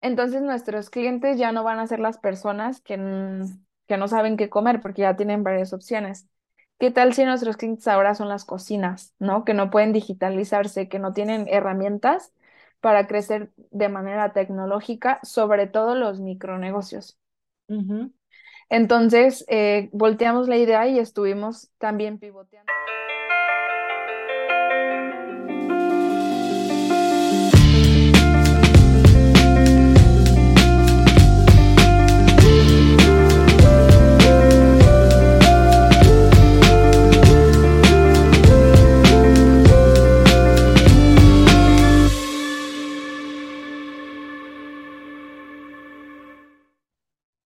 Entonces nuestros clientes ya no van a ser las personas que, que no saben qué comer porque ya tienen varias opciones. ¿Qué tal si nuestros clientes ahora son las cocinas, ¿no? Que no pueden digitalizarse, que no tienen herramientas para crecer de manera tecnológica, sobre todo los micronegocios. Entonces, eh, volteamos la idea y estuvimos también pivoteando.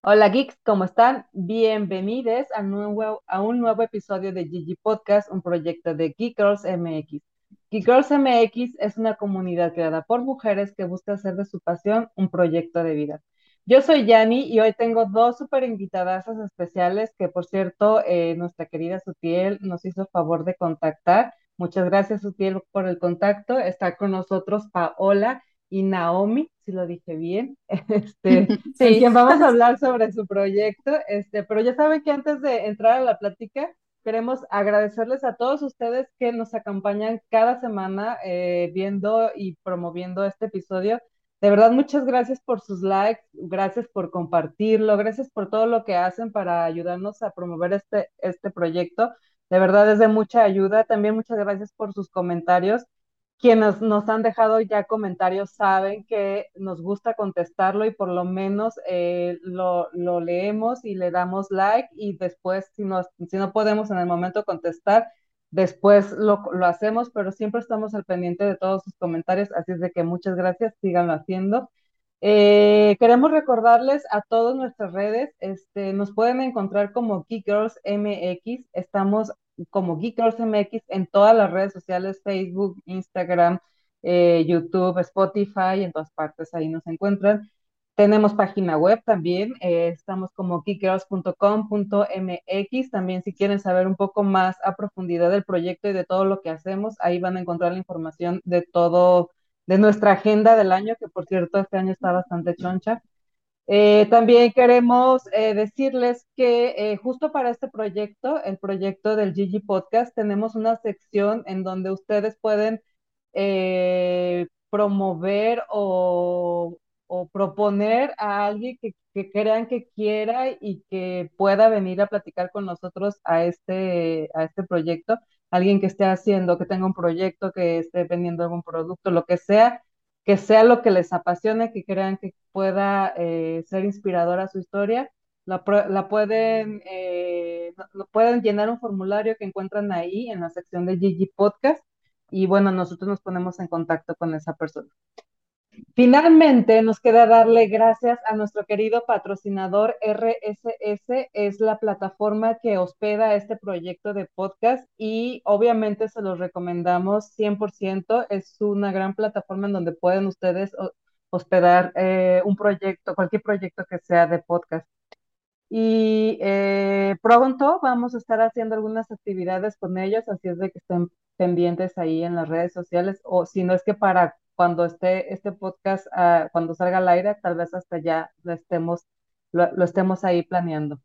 Hola geeks, ¿cómo están? Bienvenidos a, un nuevo episodio de Gigi Podcast, un proyecto de Geek Girls MX. Geek Girls MX es una comunidad creada por mujeres que busca hacer de su pasión un proyecto de vida. Yo soy Yani y hoy tengo dos super invitadas especiales que, por cierto, eh, nuestra querida Sutiel nos hizo favor de contactar. Muchas gracias, Sutiel, por el contacto. Está con nosotros Paola y Naomi, si lo dije bien, este, sí. quien vamos a hablar sobre su proyecto, este, pero ya saben que antes de entrar a la plática, queremos agradecerles a todos ustedes que nos acompañan cada semana eh, viendo y promoviendo este episodio. De verdad, muchas gracias por sus likes, gracias por compartirlo, gracias por todo lo que hacen para ayudarnos a promover este, este proyecto. De verdad es de mucha ayuda. También muchas gracias por sus comentarios quienes nos han dejado ya comentarios saben que nos gusta contestarlo y por lo menos eh, lo, leemos y le damos like y después si no, si no podemos en el momento contestar, después lo, hacemos, pero siempre estamos al pendiente de todos sus comentarios, así es de que muchas gracias, síganlo haciendo. Eh, queremos recordarles a todas nuestras redes, este, nos pueden encontrar como Geek Girls MX, estamos como Geek Girls MX en todas las redes sociales, Facebook, Instagram, eh, YouTube, Spotify, en todas partes ahí nos encuentran. Tenemos página web también, eh, estamos como geekgirls.com.mx. También si quieren saber un poco más a profundidad del proyecto y de todo lo que hacemos, ahí van a encontrar la información de todo, de nuestra agenda del año, que por cierto este año está bastante choncha. Eh, también queremos eh, decirles que eh, justo para este proyecto, el proyecto del Gigi Podcast, tenemos una sección en donde ustedes pueden promover o, proponer a alguien que, que, crean que quiera y que pueda venir a platicar con nosotros a este, a este proyecto. Alguien que esté haciendo, que tenga un proyecto, que esté vendiendo algún producto, lo que sea, que sea lo que les apasione, que crean que pueda eh, ser inspiradora su historia, la, pueden, eh, pueden llenar un formulario que encuentran ahí en la sección de Gigi Podcast y bueno, nosotros nos ponemos en contacto con esa persona. Finalmente, nos queda darle gracias a nuestro querido patrocinador RSS, es la plataforma que hospeda este proyecto de podcast y obviamente se los recomendamos 100%. Es una gran plataforma en donde pueden ustedes hospedar eh, un proyecto, cualquier proyecto que sea de podcast. Y eh, pronto vamos a estar haciendo algunas actividades con ellos, así es de que estén pendientes ahí en las redes sociales o si no es que para cuando esté este podcast, uh, cuando salga al aire, tal vez hasta ya lo estemos, lo, estemos ahí planeando.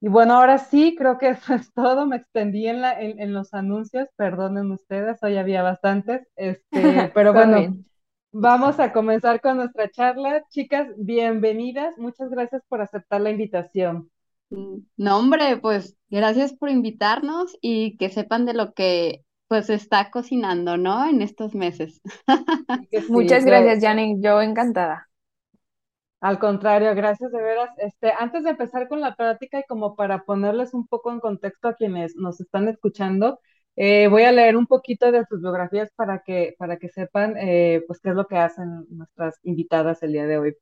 Y bueno, ahora sí, creo que eso es todo. Me extendí en, la, en, los anuncios, perdonen ustedes, hoy había bastantes, este, pero bueno, vamos a comenzar con nuestra charla. Chicas, bienvenidas. Muchas gracias por aceptar la invitación. Mm, no, hombre, pues gracias por invitarnos y que sepan de lo que pues está cocinando, ¿no? En estos meses. Muchas gracias, Janine. Yo encantada. Al contrario, gracias de veras. Este, antes de empezar con la práctica y como para ponerles un poco en contexto a quienes nos están escuchando, eh, voy a leer un poquito de sus biografías para que, para que sepan eh, pues qué es lo que hacen nuestras invitadas el día de hoy.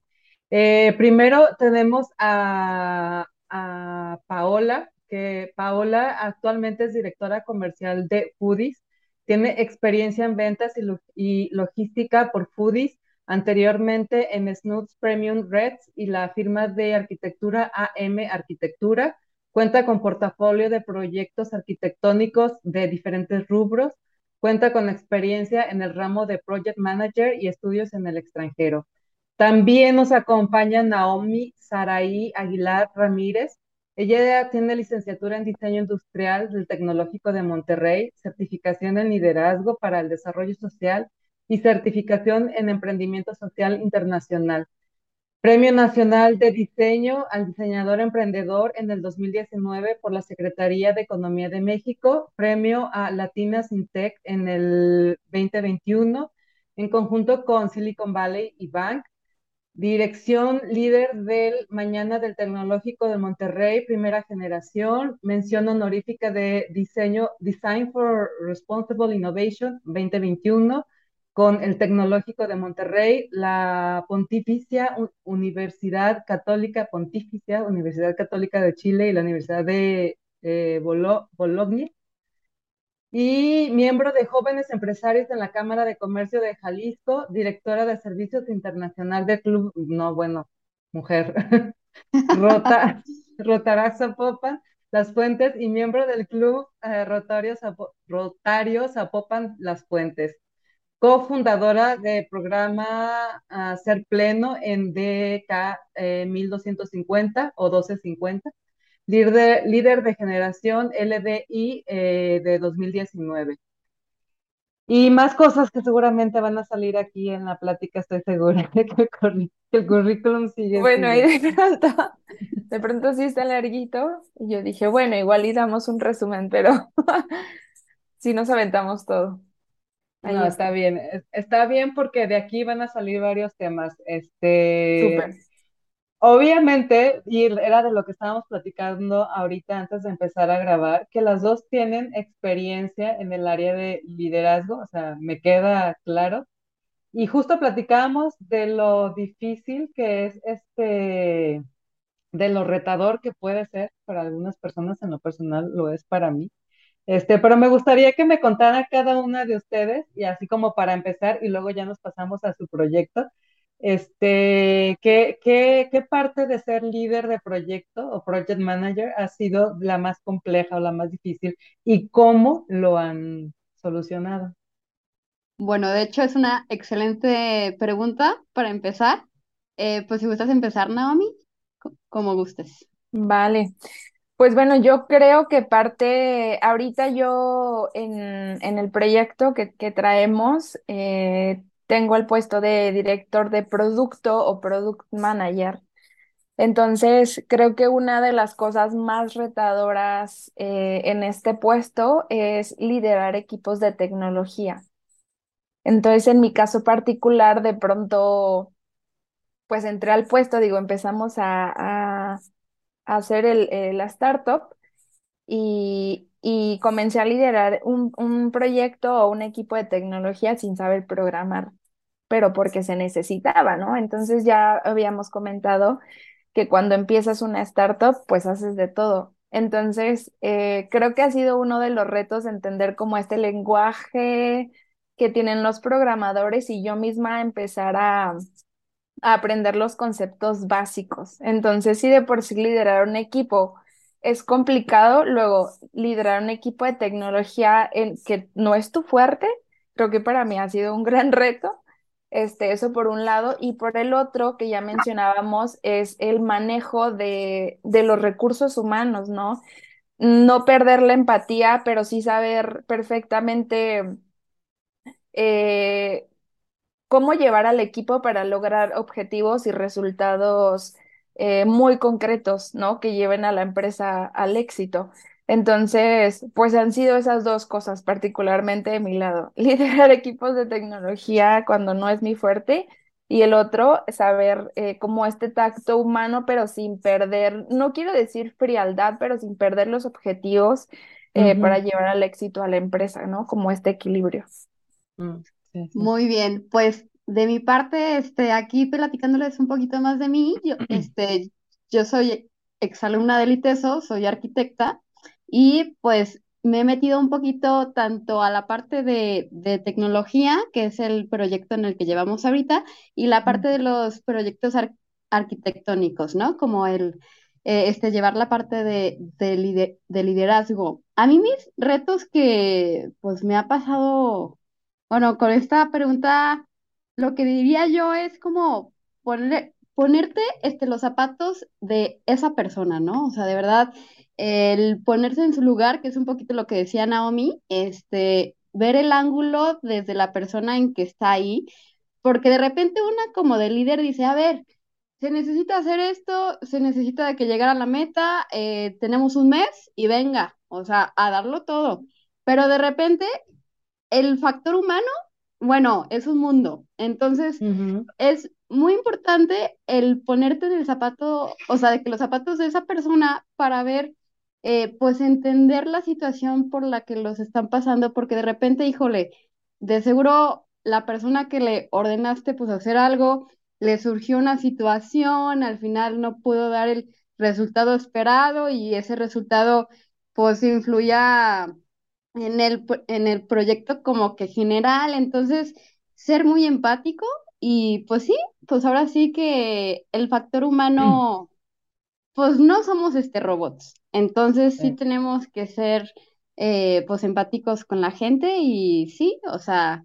Eh, primero tenemos a, a Paola, que Paola actualmente es directora comercial de Foodies. Tiene experiencia en ventas y, logística por Foodies, anteriormente en Snoots Premium Reds y la firma de arquitectura AM Arquitectura. Cuenta con portafolio de proyectos arquitectónicos de diferentes rubros. Cuenta con experiencia en el ramo de Project Manager y estudios en el extranjero. También nos acompaña Naomi Saraí Aguilar Ramírez. Ella tiene licenciatura en diseño industrial del Tecnológico de Monterrey, certificación en liderazgo para el desarrollo social y certificación en emprendimiento social internacional. Premio Nacional de Diseño al Diseñador Emprendedor en el 2019 por la Secretaría de Economía de México. Premio a Latina Sintec en el 2021 en conjunto con Silicon Valley y Bank. Dirección líder del Mañana del Tecnológico de Monterrey, primera generación. Mención honorífica de diseño Design for Responsible Innovation 2021 con el Tecnológico de Monterrey, la Pontificia Universidad Católica, Pontificia Universidad Católica de Chile y la Universidad de eh, Bologna. Y miembro de Jóvenes Empresarios en la Cámara de Comercio de Jalisco, directora de Servicios Internacional del Club, no, bueno, mujer, Rota, Rotará Zapopan, Las Fuentes y miembro del Club eh, Rotario, Rotario Zapopan Las Fuentes cofundadora del programa uh, Ser Pleno en DK eh, 1250 o 1250, líder de, líder de generación LDI eh, de 2019. Y más cosas que seguramente van a salir aquí en la plática, estoy segura, que el, el currículum sigue. Bueno, y de pronto, de pronto sí está larguito, y yo dije, bueno, igual y damos un resumen, pero sí nos aventamos todo. Ahí no, está. está. bien, está bien porque de aquí van a salir varios temas. Este, Súper. Obviamente, y era de lo que estábamos platicando ahorita antes de empezar a grabar, que las dos tienen experiencia en el área de liderazgo, o sea, me queda claro. Y justo platicábamos de lo difícil que es este, de lo retador que puede ser para algunas personas, en lo personal lo es para mí. Este, pero me gustaría que me contara cada una de ustedes, y así como para empezar, y luego ya nos pasamos a su proyecto, este, ¿qué, qué, qué parte de ser líder de proyecto o project manager ha sido la más compleja o la más difícil y cómo lo han solucionado? Bueno, de hecho es una excelente pregunta para empezar. Eh, pues si gustas empezar, Naomi, como gustes. Vale. Pues bueno, yo creo que parte, ahorita yo en, en el proyecto que, que traemos, eh, tengo el puesto de director de producto o product manager. Entonces, creo que una de las cosas más retadoras eh, en este puesto es liderar equipos de tecnología. Entonces, en mi caso particular, de pronto, pues entré al puesto, digo, empezamos a, a, hacer el, eh, la startup y, y comencé a liderar un, un proyecto o un equipo de tecnología sin saber programar pero porque se necesitaba, ¿no? Entonces ya habíamos comentado que cuando empiezas una startup, pues haces de todo. Entonces, eh, creo que ha sido uno de los retos entender cómo este lenguaje que tienen los programadores y yo misma empezar a, a aprender los conceptos básicos. Entonces, si de por sí liderar un equipo es complicado, luego liderar un equipo de tecnología en, que no es tu fuerte, creo que para mí ha sido un gran reto. Este, eso por un lado, y por el otro que ya mencionábamos es el manejo de, de los recursos humanos, ¿no? No perder la empatía, pero sí saber perfectamente eh, cómo llevar al equipo para lograr objetivos y resultados eh, muy concretos, ¿no? Que lleven a la empresa al éxito. Entonces, pues han sido esas dos cosas, particularmente de mi lado. Liderar equipos de tecnología cuando no es mi fuerte y el otro, saber eh, como este tacto humano, pero sin perder, no quiero decir frialdad, pero sin perder los objetivos eh, para llevar al éxito a la empresa, ¿no? Como este equilibrio. Mm, sí, sí. Muy bien, pues de mi parte, este, aquí platicándoles un poquito más de mí, yo, este, yo soy exalumna del ITESO, soy arquitecta y pues me he metido un poquito tanto a la parte de, de tecnología, que es el proyecto en el que llevamos ahorita, y la parte de los proyectos ar- arquitectónicos, ¿no? Como el eh, este, llevar la parte de, de, lider- de liderazgo. A mí mis retos que pues me ha pasado, bueno, con esta pregunta, lo que diría yo es como, poner, ponerte este, los zapatos de esa persona, ¿no? O sea, de verdad, el ponerse en su lugar, que es un poquito lo que decía Naomi, este, ver el ángulo desde la persona en que está ahí, porque de repente una como de líder dice, a ver, se necesita hacer esto, se necesita de que llegara a la meta, eh, tenemos un mes y venga, o sea, a darlo todo. Pero de repente, el factor humano, bueno, es un mundo. Entonces, es muy importante el ponerte en el zapato, o sea, de que los zapatos de esa persona para ver, eh, pues entender la situación por la que los están pasando, porque de repente, híjole, de seguro la persona que le ordenaste pues hacer algo, le surgió una situación, al final no pudo dar el resultado esperado y ese resultado pues influía en el, en el proyecto como que general, entonces ser muy empático y pues sí, pues ahora sí que el factor humano, pues no somos este robots, entonces sí Sí. tenemos que ser eh, pues empáticos con la gente y sí, o sea,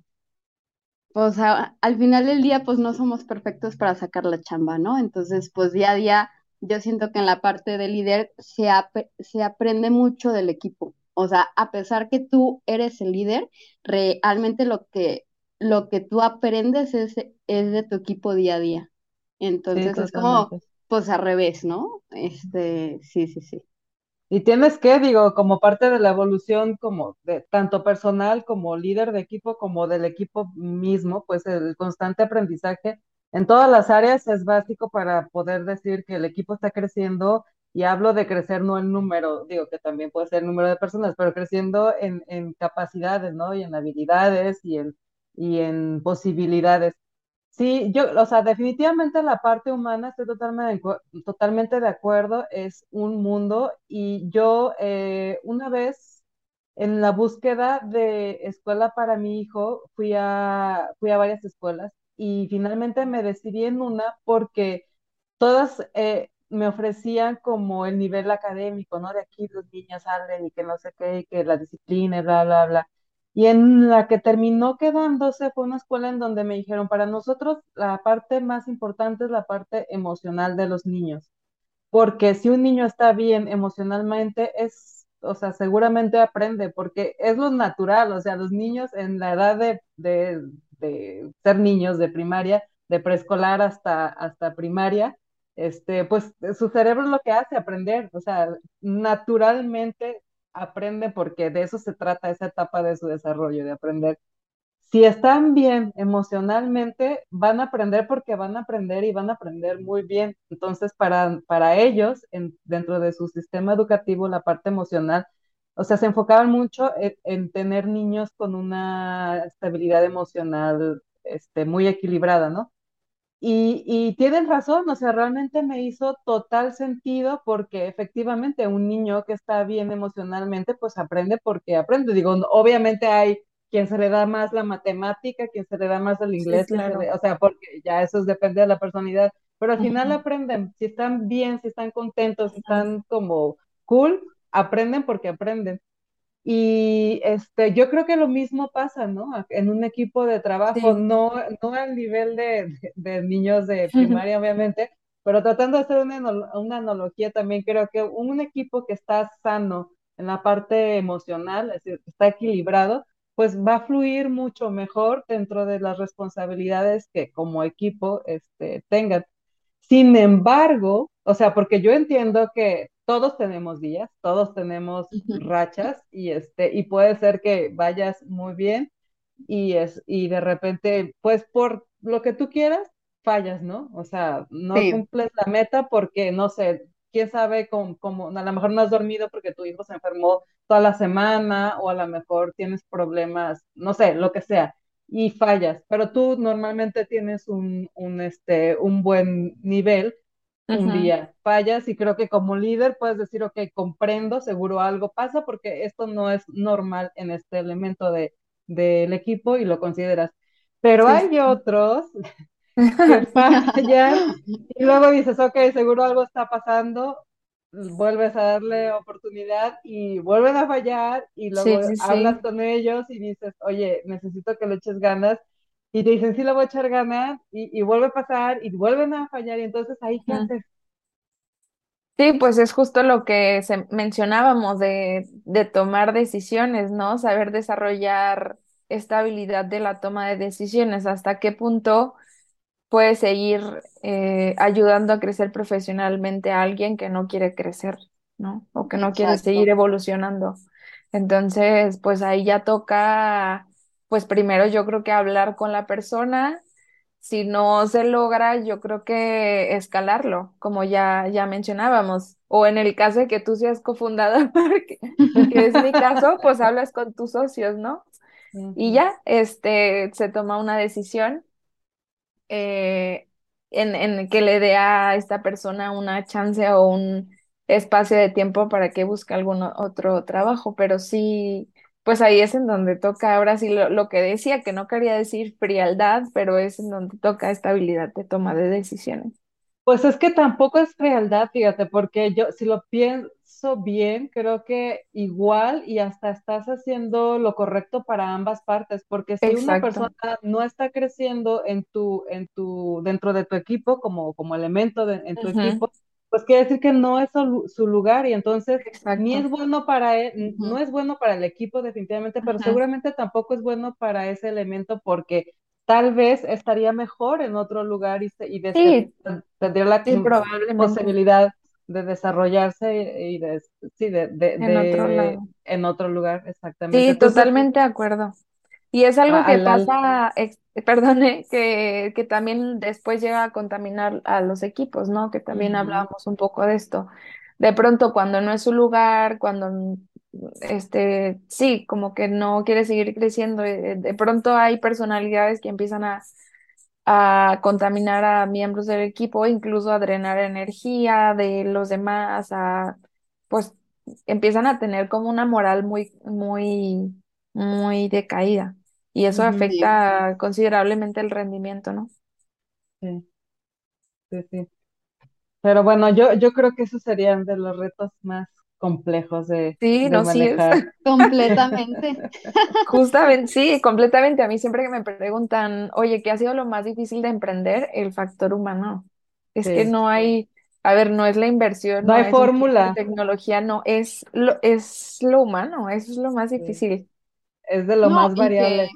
pues a- al final del día pues no somos perfectos para sacar la chamba, ¿no? Entonces pues día a día yo siento que en la parte de líder se, ap- se aprende mucho del equipo. O sea, a pesar que tú eres el líder, realmente lo que, lo que tú aprendes es, es de tu equipo día a día. Sí, Entonces es como pues al revés, ¿no? Este, sí, sí, sí. Y tienes que, digo, como parte de la evolución, como de tanto personal como líder de equipo, como del equipo mismo, pues el constante aprendizaje en todas las áreas es básico para poder decir que el equipo está creciendo. Y hablo de crecer no en número, digo que también puede ser el número de personas, pero creciendo en, en capacidades, ¿no? Y en habilidades y en, y en posibilidades. Sí, yo, o sea, definitivamente la parte humana, estoy totalmente totalmente de acuerdo, es un mundo y yo eh, una vez en la búsqueda de escuela para mi hijo fui a, fui a varias escuelas y finalmente me decidí en una porque todas eh, me ofrecían como el nivel académico, ¿no? De aquí los niños salen y que no sé qué, que la disciplina, bla, bla, bla. Y en la que terminó quedándose fue una escuela en donde me dijeron, para nosotros la parte más importante es la parte emocional de los niños, porque si un niño está bien emocionalmente, es, o sea, seguramente aprende, porque es lo natural, o sea, los niños en la edad de, de, de ser niños de primaria, de preescolar hasta, hasta primaria, este, pues su cerebro es lo que hace aprender, o sea, naturalmente aprende porque de eso se trata esa etapa de su desarrollo, de aprender si están bien emocionalmente, van a aprender porque van a aprender y van a aprender muy bien. Entonces, para, para ellos, en- dentro de su sistema educativo, la parte emocional, o sea, se enfocaban mucho en, en tener niños con una estabilidad emocional, este, muy equilibrada, ¿no? Y, y tienen razón, o sea, realmente me hizo total sentido porque efectivamente un niño que está bien emocionalmente, pues aprende porque aprende. Digo, obviamente hay quien se le da más la matemática, quien se le da más el Sí, inglés, se le, o sea, porque ya eso depende de la personalidad, pero al final aprenden, si están bien, si están contentos, si están como cool, aprenden porque aprenden. Y este, yo creo que lo mismo pasa, ¿no? En un equipo de trabajo, Sí. no, no al nivel de, de- de niños de primaria, obviamente, pero tratando de hacer una, una analogía también, creo que un equipo que está sano en la parte emocional, es decir, que está equilibrado, pues va a fluir mucho mejor dentro de las responsabilidades que como equipo este, tengan. Sin embargo, o sea, porque yo entiendo que todos tenemos días, todos tenemos rachas y este y puede ser que vayas muy bien y es y de repente pues por lo que tú quieras fallas, ¿no? O sea, no Sí. cumples la meta porque no sé, quién sabe cómo, cómo a lo mejor no has dormido porque tu hijo se enfermó toda la semana o a lo mejor tienes problemas, no sé, lo que sea y fallas, pero tú normalmente tienes un, un, este, un buen nivel un día fallas y creo que como líder puedes decir, ok, comprendo, seguro algo pasa porque esto no es normal en este elemento de, del equipo y lo consideras. Pero Sí, sí. hay otros que fallan y luego dices, ok, seguro algo está pasando, vuelves a darle oportunidad y vuelven a fallar y luego Sí, hablas con ellos y dices, oye, necesito que le eches ganas y te dicen, sí, le voy a echar ganas, y, y vuelve a pasar, y vuelven a fallar, y entonces ahí, ¿qué haces? Sí, pues es justo lo que se- mencionábamos de, de tomar decisiones, ¿no? Saber desarrollar esta habilidad de la toma de decisiones, hasta qué punto puede seguir eh, ayudando a crecer profesionalmente a alguien que no quiere crecer, ¿no? O que no quiere seguir evolucionando. Entonces, pues ahí ya toca, pues primero yo creo que hablar con la persona. Si no se logra, yo creo que escalarlo, como ya, ya mencionábamos. O en el caso de que tú seas cofundador, que, que es mi caso, pues hablas con tus socios, ¿no? Y ya, este, se toma una decisión eh, en, en que le dé a esta persona una chance o un espacio de tiempo para que busque algún otro trabajo, pero sí, pues ahí es en donde toca, ahora sí lo, lo que decía, que no quería decir frialdad, pero es en donde toca esta habilidad de toma de decisiones. Pues es que tampoco es frialdad, fíjate, porque yo, si lo pienso bien, creo que igual y hasta estás haciendo lo correcto para ambas partes, porque si una persona no está creciendo en tu, en tu, dentro de tu equipo, como, como elemento de- en tu equipo, pues quiere decir que no es su, lu- su lugar y entonces ni es bueno para él, no es bueno para el equipo definitivamente, pero seguramente tampoco es bueno para ese elemento porque tal vez estaría mejor en otro lugar y, se- y de ser- Sí, tendría la sí, posibilidad de desarrollarse y de, sí, de, de, en otro de- lado. en otro lugar, exactamente. Sí, Entonces, totalmente de acuerdo. Y es algo que al, pasa, perdone, que, que también después llega a contaminar a los equipos, ¿no? Que también hablábamos un poco de esto. De pronto, cuando no es su lugar, cuando, mm, este, sí, como que no quiere seguir creciendo, eh, de pronto hay personalidades que empiezan a, a contaminar a miembros del equipo, incluso a drenar energía de los demás, a, pues, empiezan a tener como una moral muy, muy, muy decaída. Y eso ujú, Sí. afecta considerablemente el rendimiento, ¿no? sí, sí, sí. Pero bueno, yo, yo creo que esos serían de los retos más complejos de, Sí, de no, sí es. manejar. Completamente. Justamente, sí, completamente. A mí siempre que me preguntan, oye, ¿qué ha sido lo más difícil de emprender? El factor humano. Es que Sí. no hay, a ver, no es la inversión, No no hay es fórmula, tecnología, no, es lo, es lo humano, eso es lo más sí, difícil. es de lo No, más y que, variable.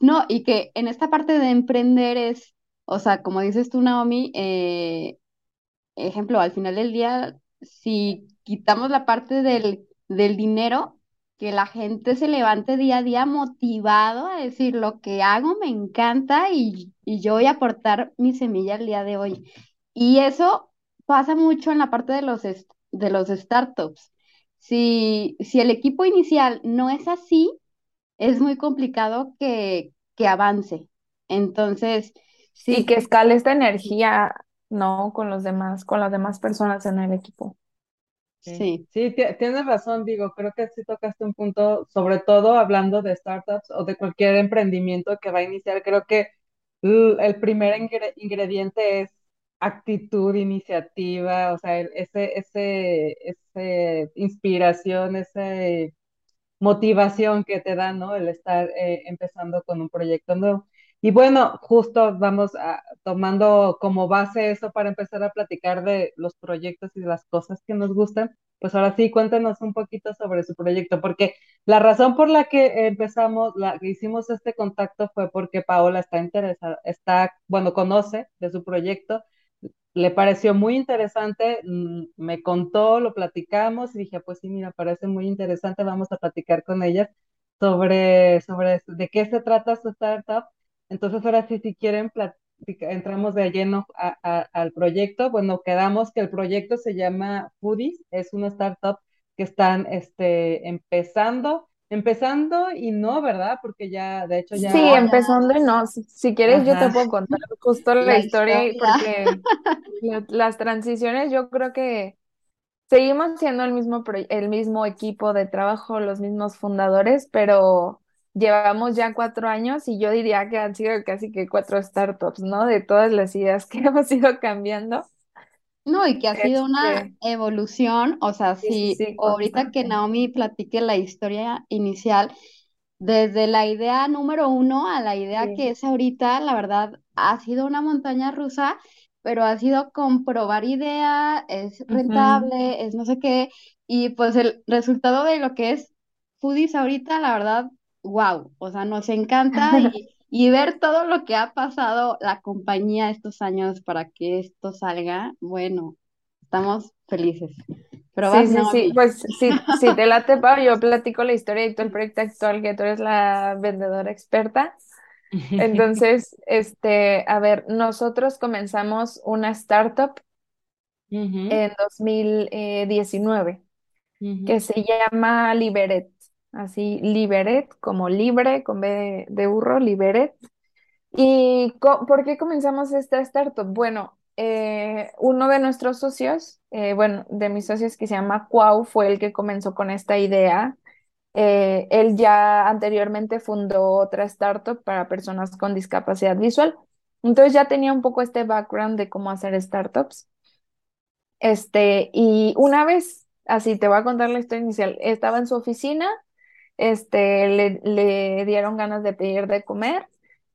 No, y que en esta parte de emprender es, o sea, como dices tú, Naomi, eh, ejemplo, al final del día, si quitamos la parte del, del dinero, que la gente se levante día a día motivado a decir lo que hago me encanta y, y yo voy a aportar mi semilla el día de hoy. Y eso pasa mucho en la parte de los, de los startups. Si, si el equipo inicial no es así, es muy complicado que, que avance. Entonces, Sí, que escale esta energía, ¿no? Con los demás, con las demás personas en el equipo. Sí, sí. sí, ti- tienes razón, digo, creo que sí tocaste un punto, sobre todo hablando de startups o de cualquier emprendimiento que va a iniciar, creo que el primer ingre- ingrediente es actitud, iniciativa, o sea, ese, ese, ese inspiración, ese motivación que te da, ¿no? El estar eh, empezando con un proyecto nuevo. Y bueno, justo vamos a, tomando como base eso para empezar a platicar de los proyectos y de las cosas que nos gustan. Pues ahora sí, cuéntanos un poquito sobre su proyecto, porque la razón por la que empezamos, la que hicimos este contacto fue porque Paola está interesada, está, bueno, conoce de su proyecto le pareció muy interesante, mm, me contó, lo platicamos y dije, pues sí, mira, parece muy interesante, vamos a platicar con ellas sobre, sobre de qué se trata su startup. Entonces, ahora sí, si quieren, entramos de lleno al proyecto. Bueno, quedamos que el proyecto se llama Foodies, es una startup que están este, empezando, empezando y no, ¿verdad? Porque ya, de hecho, Sí, ya, ya, empezando y no, si, si quieres yo te puedo contar justo la la historia porque la- las transiciones yo creo que seguimos siendo el mismo, el mismo equipo de trabajo, los mismos fundadores, pero llevamos ya cuatro años y yo diría que han sido casi que cuatro startups, ¿no? De todas las ideas que hemos ido cambiando. No, y que ha sido una Este, evolución, o sea, sí, si sí, ahorita que. Naomi platique la historia inicial, desde la idea número uno a la idea Sí. que es ahorita, la verdad, ha sido una montaña rusa, pero ha sido comprobar idea, es rentable, es no sé qué, y pues el resultado de lo que es Foodies ahorita, la verdad, wow, o sea, nos encanta y, y ver todo lo que ha pasado la compañía estos años para que esto salga, bueno, estamos felices. Pero Sí, sí, sí, pues sí, sí te late, Pau, yo platico la historia y todo el proyecto actual, que tú eres la vendedora experta. Entonces, este, a ver, nosotros comenzamos una startup en 2019 ujú, que se llama Liberet, así, Liberet, como libre, con B de, de burro, Liberet. ¿Y por qué comenzamos esta startup? Bueno, eh, uno de nuestros socios, eh, bueno, de mis socios que se llama Cuau, fue el que comenzó con esta idea. Eh, él ya anteriormente fundó otra startup para personas con discapacidad visual. Entonces ya tenía un poco este background de cómo hacer startups. Este, y una vez, así te voy a contar la historia inicial, estaba en su oficina este, le, le dieron ganas de pedir de comer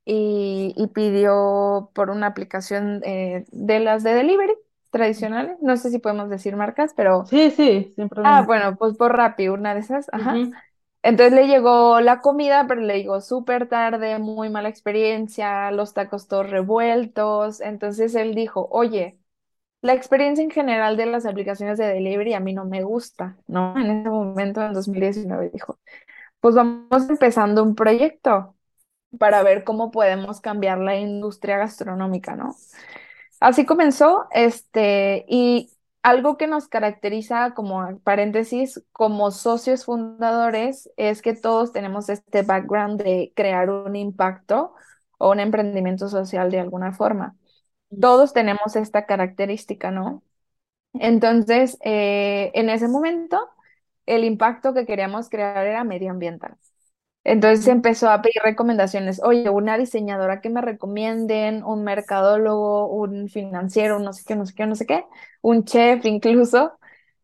y, y pidió por una aplicación eh, de las de delivery tradicionales. No sé si podemos decir marcas, pero, Sí, sí, sin ah, problema. bueno, pues por Rappi, una de esas, ajá. Ujú, Entonces le llegó la comida, pero le llegó súper tarde, muy mala experiencia, los tacos todos revueltos. Entonces él dijo, oye, la experiencia en general de las aplicaciones de delivery a mí no me gusta, ¿no? En ese momento, en 2019, dijo pues vamos empezando un proyecto para ver cómo podemos cambiar la industria gastronómica, ¿no? Así comenzó, este, y algo que nos caracteriza como paréntesis, como socios fundadores, es que todos tenemos este background de crear un impacto o un emprendimiento social de alguna forma. Todos tenemos esta característica, ¿no? Entonces, eh, en ese momento, el impacto que queríamos crear era medioambiental. Entonces empezó a pedir recomendaciones. Oye, una diseñadora que me recomienden, un mercadólogo, un financiero, no sé qué, no sé qué, no sé qué, un chef incluso.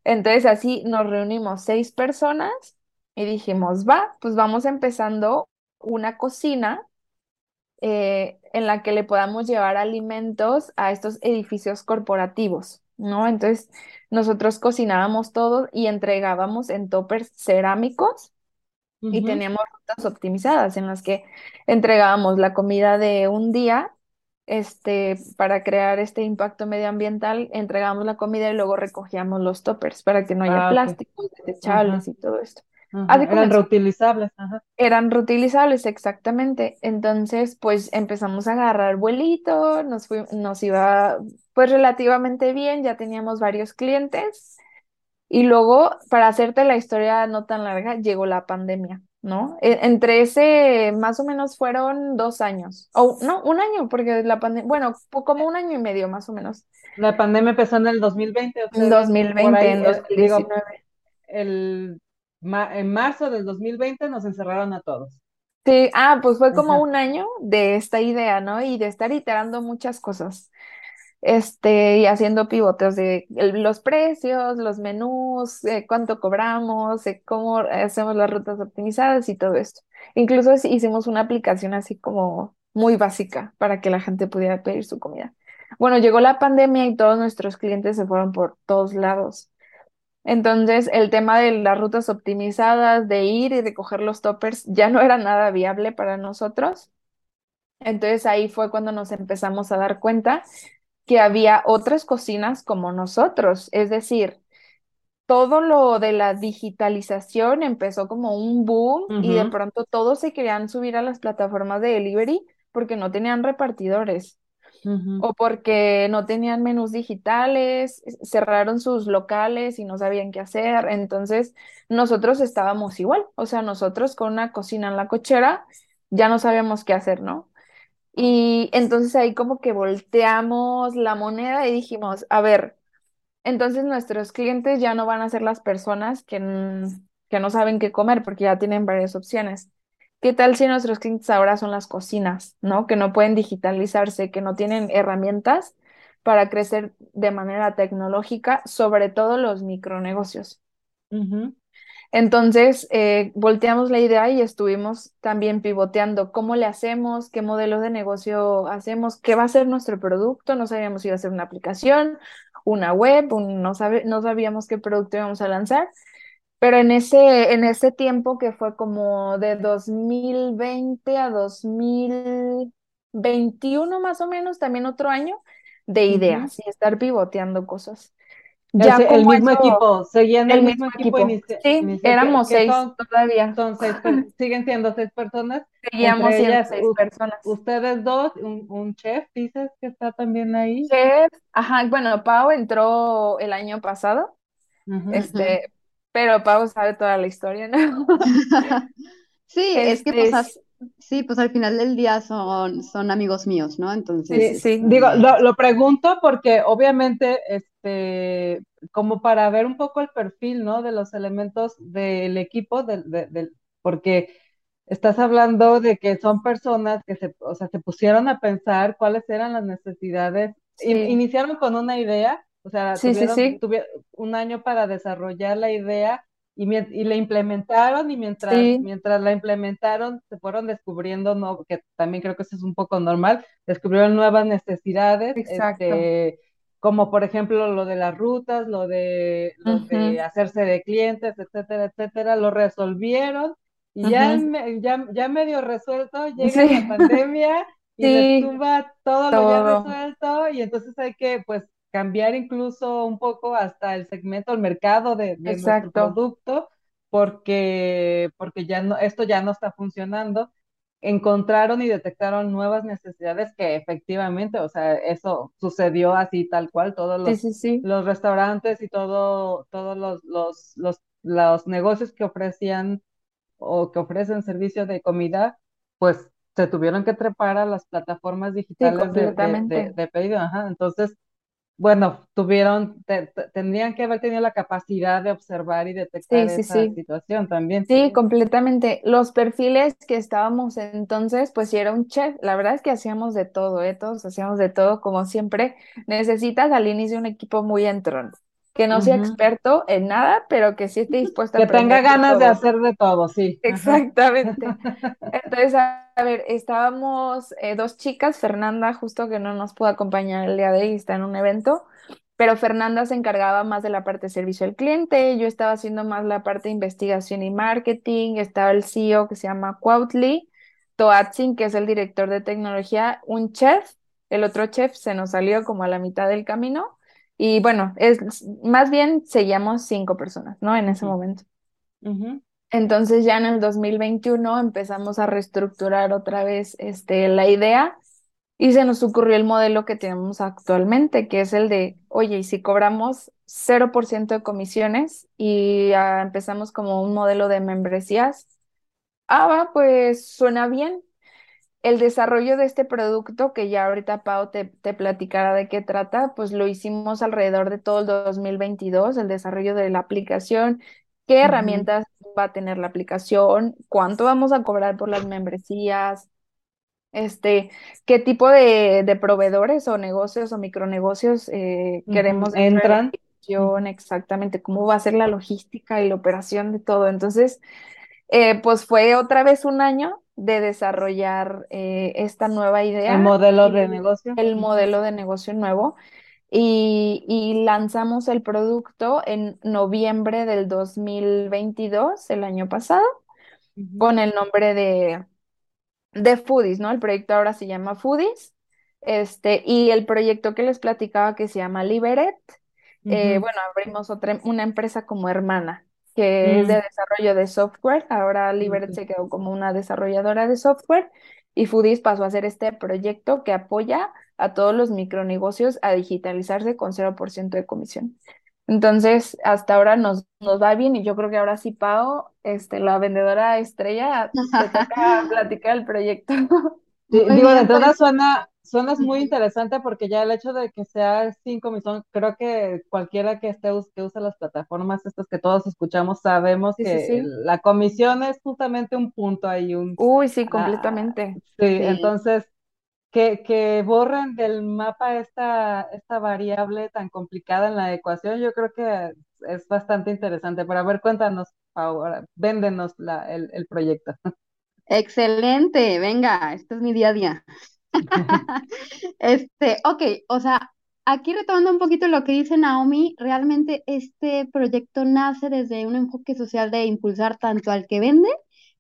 Entonces así nos reunimos seis personas y dijimos, va, pues vamos empezando una cocina eh, en la que le podamos llevar alimentos a estos edificios corporativos, ¿no? Entonces nosotros cocinábamos todo y entregábamos en toppers cerámicos y teníamos rutas optimizadas en las que entregábamos la comida de un día, este, para crear este impacto medioambiental, entregábamos la comida y luego recogíamos los toppers para que no haya Ah, plásticos, desechables y todo esto. Eran reutilizables. Ajá. Eran reutilizables, exactamente. Entonces, pues empezamos a agarrar vuelito, nos fui- nos iba pues relativamente bien, ya teníamos varios clientes. Y luego, para hacerte la historia no tan larga, llegó la pandemia, ¿no? E- entre ese, más o menos fueron dos años, o no, un año, porque la pandemia, bueno, como un año y medio más o menos, La pandemia empezó en el 2020, en ustedes por 2020, ahí, en eh, digo, 2019. el, ma- en marzo del 2020 nos encerraron a todos. Sí, ah, pues fue como Ajá. un año de esta idea, ¿no? Y de estar iterando muchas cosas. Este, y haciendo pivotes de los precios, los menús, eh, cuánto cobramos, eh, cómo hacemos las rutas optimizadas y todo esto. Incluso hicimos una aplicación así como muy básica para que la gente pudiera pedir su comida. Bueno, llegó la pandemia y todos nuestros clientes se fueron por todos lados. Entonces, el tema de las rutas optimizadas, de ir y recoger los toppers, ya no era nada viable para nosotros. Entonces ahí fue cuando nos empezamos a dar cuenta que había otras cocinas como nosotros, es decir, todo lo de la digitalización empezó como un boom y de pronto todos se querían subir a las plataformas de delivery porque no tenían repartidores o porque no tenían menús digitales, cerraron sus locales y no sabían qué hacer. Entonces nosotros estábamos igual, o sea, nosotros con una cocina en la cochera ya no sabíamos qué hacer, ¿no? Y entonces ahí como que volteamos la moneda y dijimos, a ver, entonces nuestros clientes ya no van a ser las personas que, que no saben qué comer porque ya tienen varias opciones. ¿Qué tal si nuestros clientes ahora son las cocinas, ¿no? Que no pueden digitalizarse, que no tienen herramientas para crecer de manera tecnológica, sobre todo los micronegocios. ujú. Entonces, eh, volteamos la idea y estuvimos también pivoteando cómo le hacemos, qué modelo de negocio hacemos, qué va a ser nuestro producto. No sabíamos si iba a ser una aplicación, una web, un- no, sabe- no sabíamos qué producto íbamos a lanzar. Pero en ese, en ese tiempo que fue como de 2020 a dos mil veintiuno más o menos, también otro año, de ideas y estar pivoteando cosas. El, Ya el mismo eso, equipo, seguían el el mismo mismo equipo Sí, éramos seis son, todavía. seis, per- siguen siendo seis personas, Seguíamos siendo ellas seis personas. ustedes dos, un, un chef, dices que está también ahí. Chef, ajá, bueno, Pau entró el año pasado, este, pero Pau sabe toda la historia, ¿no? Sí, es que pues Este, sí, pues al final del día son, son amigos míos, ¿no? sí, Entonces, sí, Sí, sí, digo, este, lo, lo pregunto porque obviamente, este, como para ver un poco el perfil, ¿no? De los elementos del equipo, del, de- del- porque estás hablando de que son personas que se, o sea, se pusieron a pensar cuáles eran las necesidades, In- sí, iniciaron con una idea, o sea, sí, sí, tuvieron, sí, tuvieron un año para desarrollar la idea y, y la implementaron y mientras, sí, mientras la implementaron se fueron descubriendo, ¿no? Que también creo que eso es un poco normal descubrieron nuevas necesidades, este, como por ejemplo lo de las rutas, lo de, lo de Ujú, hacerse de clientes, etcétera, etcétera, lo resolvieron y ya, ujú, me- ya, ya medio resuelto, llega la Sí, pandemia y les sí, tumba todo lo ya todo, resuelto y entonces hay que pues cambiar incluso un poco hasta el segmento, el mercado de, de nuestro producto porque, porque ya no, esto ya no está funcionando encontraron y detectaron nuevas necesidades que efectivamente, o sea, eso sucedió así tal cual, todos Sí, los, sí, sí, los restaurantes y todo, todos los, los, los, los negocios que ofrecían o que ofrecen servicio de comida, pues se tuvieron que trepar a las plataformas sí, digitales de, de, de, completamente. de pedido, ajá. Entonces, bueno, tuvieron, te- te- tendrían que haber tenido la capacidad de observar y detectar Sí, sí, esa sí. situación también. Sí, completamente. Los perfiles que estábamos entonces, pues sí era un chef. La verdad es que hacíamos de todo, ¿eh? Todos hacíamos de todo, como siempre. Necesitas al inicio un equipo muy entrón, que no sea experto en nada, pero que sí esté dispuesto a Que tenga de ganas de todo. hacer de todo, sí. Exactamente. Entonces, a, ver, estábamos eh, dos chicas, Fernanda, justo que no nos pudo acompañar el día de hoy, está en un evento, pero Fernanda se encargaba más de la parte de servicio al cliente, yo estaba haciendo más la parte de investigación y marketing, estaba el CEO que se llama Cuautli, Toatzin, que es el director de tecnología, un chef, el otro chef se nos salió como a la mitad del camino, y bueno, es más bien seguíamos cinco personas, ¿no? En ese momento. Entonces ya en el 2021 empezamos a reestructurar otra vez este, la idea y se nos ocurrió el modelo que tenemos actualmente, que es el de, oye, ¿y si cobramos cero por ciento de comisiones y ah, empezamos como un modelo de membresías? Ah, va, pues suena bien. El desarrollo de este producto, que ya ahorita Pau te, te platicará de qué trata, pues lo hicimos alrededor de todo el 2022, el desarrollo de la aplicación, qué herramientas va a tener la aplicación, cuánto vamos a cobrar por las membresías, este, qué tipo de, de proveedores o negocios o micronegocios eh, queremos Entran. aplicación, ujú, exactamente, cómo va a ser la logística y la operación de todo. Entonces, eh, pues fue otra vez un año de desarrollar eh, esta nueva El idea, modelo de negocio. el modelo de negocio nuevo, y, y lanzamos el producto en noviembre del 2022, el año pasado, con el nombre de de Foodies, ¿no? El proyecto ahora se llama Foodies. Este, y el proyecto que les platicaba que se llama Liberet, eh, bueno, abrimos otra, una empresa como hermana, que es de mm, desarrollo de software. Ahora Liberet se quedó como una desarrolladora de software y Foodies pasó a ser este proyecto que apoya a todos los micronegocios a digitalizarse con cero por ciento de comisión. Entonces, hasta ahora nos, nos va bien y yo creo que ahora sí, Pao, este, la vendedora estrella, te toca platicar el proyecto. Digo, de pues. suena, suena muy interesante porque ya el hecho de que sea sin comisión, creo que cualquiera que esté que use las plataformas estas que todos escuchamos sabemos Sí, que sí. la comisión es justamente un punto ahí, un Uy, sí, ah, completamente. sí, Sí. entonces que, que borren del mapa esta, esta variable tan complicada en la ecuación, yo creo que es bastante interesante. Pero a ver, cuéntanos ahora, véndenos la, el, el proyecto. Excelente, venga, esto es mi día a día. Este, ok, o sea, aquí retomando un poquito lo que dice Naomi, realmente este proyecto nace desde un enfoque social de impulsar tanto al que vende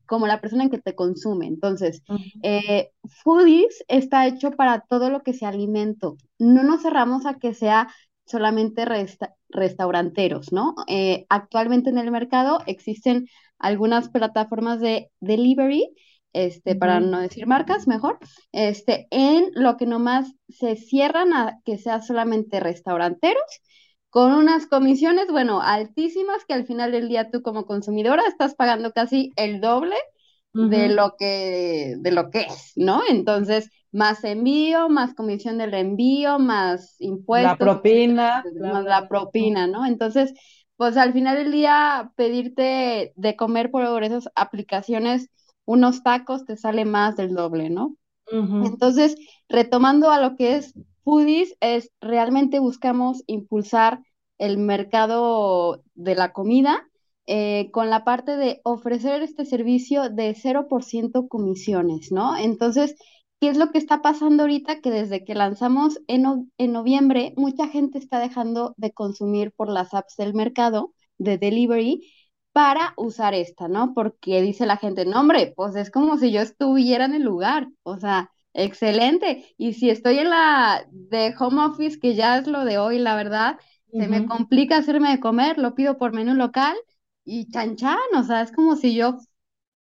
como la persona en que te consume. Entonces, eh, Foodies está hecho para todo lo que sea alimento. No nos cerramos a que sea solamente restauranteros, ¿no? Eh, actualmente en el mercado existen algunas plataformas de delivery, este, para no decir marcas, mejor, este, en lo que nomás se cierran a que sea solamente restauranteros, con unas comisiones, bueno, altísimas, que al final del día tú como consumidora estás pagando casi el doble de lo que, de lo que es, ¿no? Entonces, más envío, más comisión del envío, más impuestos. La propina. Más la propina, ¿no? Entonces, pues al final del día, pedirte de comer por esas aplicaciones unos tacos te sale más del doble, ¿no? Entonces, retomando a lo que es foodies, es realmente buscamos impulsar el mercado de la comida eh, con la parte de ofrecer este servicio de 0% comisiones, ¿no? Entonces, ¿qué es lo que está pasando ahorita? Que desde que lanzamos en, en noviembre, mucha gente está dejando de consumir por las apps del mercado de delivery para usar esta, ¿no? Porque dice la gente, no, hombre, pues es como si yo estuviera en el lugar, o sea, excelente. Y si estoy en la de home office, que ya es lo de hoy, la verdad, se me complica hacerme de comer, lo pido por menú local y chan chan, o sea, es como si yo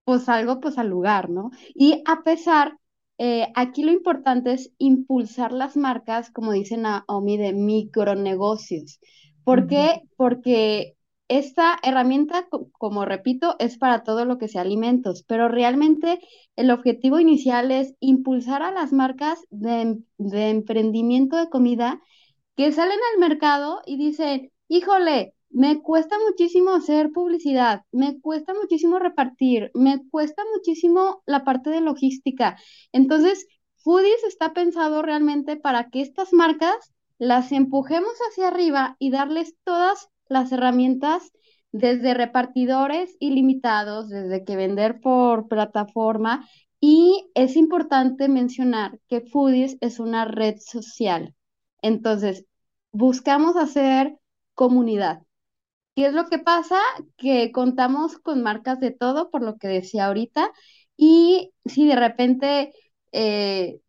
pues salgo pues al lugar, ¿no? Y a pesar, eh, aquí lo importante es impulsar las marcas, como dicen Naomi, de micronegocios. ¿Por qué? Porque esta herramienta, como repito, es para todo lo que sea alimentos, pero realmente el objetivo inicial es impulsar a las marcas de, de emprendimiento de comida que salen al mercado y dicen, híjole, me cuesta muchísimo hacer publicidad, me cuesta muchísimo repartir, me cuesta muchísimo la parte de logística. Entonces, Foodies está pensado realmente para que estas marcas las empujemos hacia arriba y darles todas las herramientas desde repartidores ilimitados, desde que vender por plataforma. Y es importante mencionar que Foodies es una red social. Entonces, buscamos hacer comunidad. ¿Qué es lo que pasa? Que contamos con marcas de todo, por lo que decía ahorita, y si de repente, eh,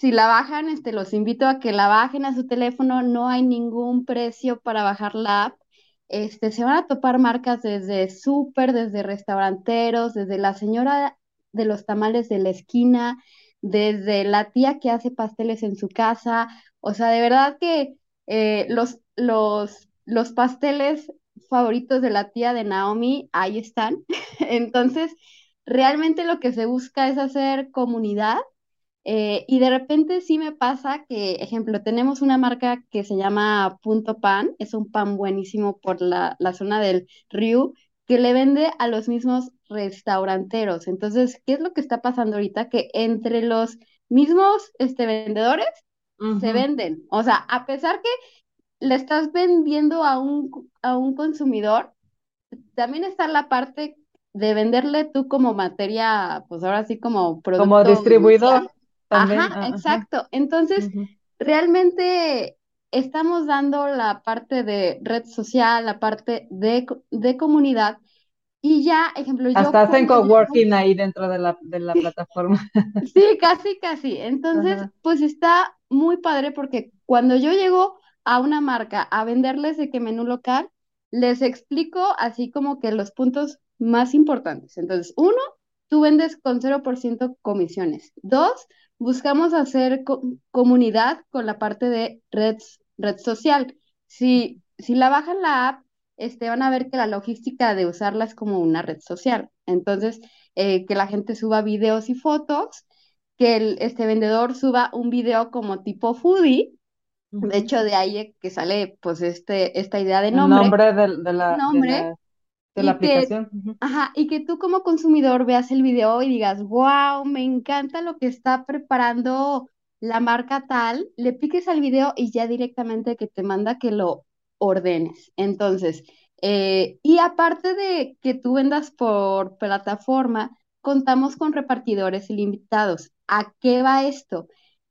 si la bajan, este, los invito a que la bajen a su teléfono, no hay ningún precio para bajar la app. Este, se van a topar marcas desde súper, desde restauranteros, desde la señora de los tamales de la esquina, desde la tía que hace pasteles en su casa. O sea, de verdad que eh, los, los, los pasteles favoritos de la tía de Naomi, ahí están. Entonces, realmente lo que se busca es hacer comunidad. Eh, y de repente sí me pasa que, ejemplo, tenemos una marca que se llama Punto Pan, es un pan buenísimo por la, zona del río, que le vende a los mismos restauranteros. Entonces, ¿qué es lo que está pasando ahorita? Que entre los mismos este, vendedores se venden. O sea, a pesar que le estás vendiendo a un, a un consumidor, también está la parte de venderle tú como materia, pues ahora sí como producto. Como distribuidor. También. Ajá, exacto. Entonces, realmente estamos dando la parte de red social, la parte de, de comunidad, y ya, ejemplo, yo... Hasta hacen coworking ahí dentro de la, de la plataforma. Sí, casi, casi. Entonces, pues está muy padre porque cuando yo llego a una marca a venderles de qué menú local, les explico así como que los puntos más importantes. Entonces, uno, tú vendes con 0% comisiones. Dos, buscamos hacer comunidad con la parte de red, red social. Si, si la bajan la app, este, van a ver que la logística de usarla es como una red social. Entonces, eh, que la gente suba videos y fotos, que el, este vendedor suba un video como tipo foodie, de hecho, de ahí que sale pues este, esta idea de nombre. El nombre de, la, nombre. de la y que, aplicación. Ajá, y que tú como consumidor veas el video y digas, wow, me encanta lo que está preparando la marca tal, le piques al video y ya directamente que te manda que lo ordenes. Entonces, eh, y aparte de que tú vendas por plataforma, contamos con repartidores ilimitados. ¿A qué va esto?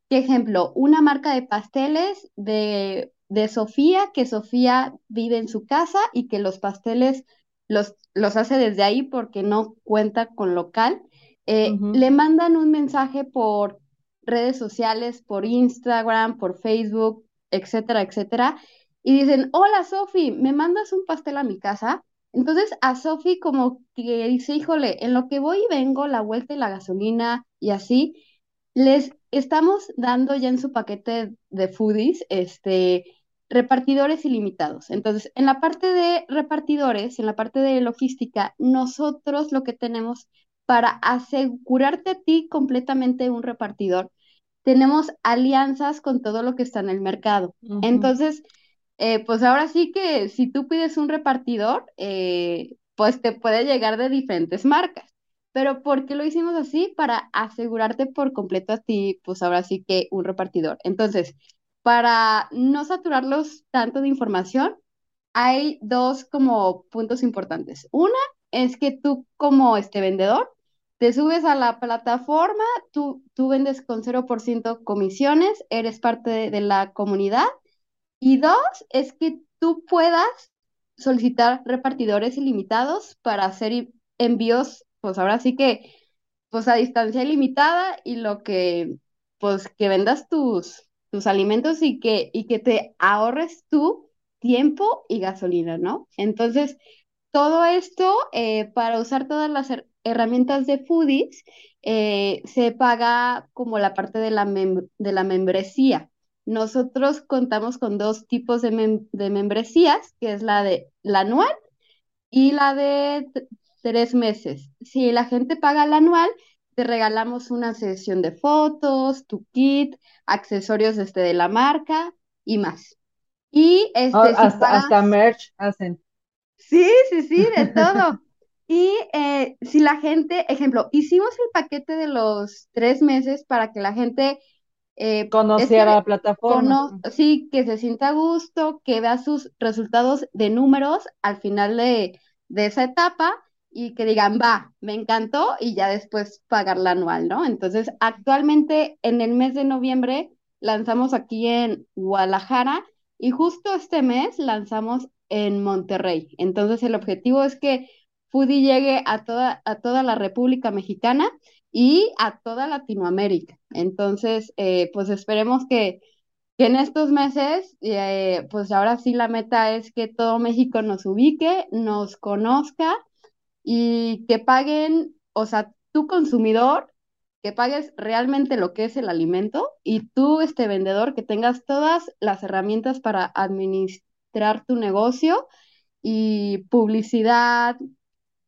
Por ejemplo, una marca de pasteles de, de Sofía, que Sofía vive en su casa y que los pasteles los, los hace desde ahí porque no cuenta con local. Eh, le mandan un mensaje por redes sociales, por Instagram, por Facebook, etcétera, etcétera, y dicen, hola Sofi, ¿me mandas un pastel a mi casa? Entonces a Sofi como que dice, híjole, en lo que voy y vengo, la vuelta y la gasolina y así, les estamos dando ya en su paquete de foodies, este, repartidores ilimitados. Entonces, en la parte de repartidores, en la parte de logística, nosotros lo que tenemos para asegurarte a ti completamente un repartidor, tenemos alianzas con todo lo que está en el mercado. Entonces, eh, pues ahora sí que si tú pides un repartidor, eh, pues te puede llegar de diferentes marcas. Pero ¿por qué lo hicimos así? Para asegurarte por completo a ti, pues ahora sí que un repartidor. Entonces, para no saturarlos tanto de información, hay dos como puntos importantes. Una es que tú como este vendedor te subes a la plataforma, tú, tú vendes con 0% comisiones, eres parte de, de la comunidad. Y dos es que tú puedas solicitar repartidores ilimitados para hacer envíos, pues ahora sí que, pues a distancia ilimitada y lo que, pues que vendas tus, tus alimentos y que, y que te ahorres tu tiempo y gasolina, ¿no? Entonces, todo esto, eh, para usar todas las her- herramientas de Foodies, eh, se paga como la parte de la, de la membresía. Nosotros contamos con dos tipos de, de membresías, que es la de la anual y la de tres meses. Si la gente paga la anual, te regalamos una sesión de fotos, tu kit, accesorios este, de la marca y más. Y Ah, este, si hasta, pagas... hasta merch hacen. Sí, sí, sí, de todo. Y eh, si la gente, ejemplo, hicimos el paquete de los tres meses para que la gente, eh, Conociera la plataforma. cono- sí, que se sienta a gusto, que vea sus resultados de números al final de, de esa etapa y que digan, va, me encantó y ya después pagar la anual, ¿no? Entonces, actualmente en el mes de noviembre lanzamos aquí en Guadalajara y justo este mes lanzamos en Monterrey. Entonces, el objetivo es que Foodie llegue a toda, a toda la República Mexicana y a toda Latinoamérica. Entonces, eh, pues esperemos que, que en estos meses, eh, pues ahora sí la meta es que todo México nos ubique, nos conozca y que paguen, o sea, tú consumidor, que pagues realmente lo que es el alimento y tú, este vendedor, que tengas todas las herramientas para administrar tu negocio y publicidad,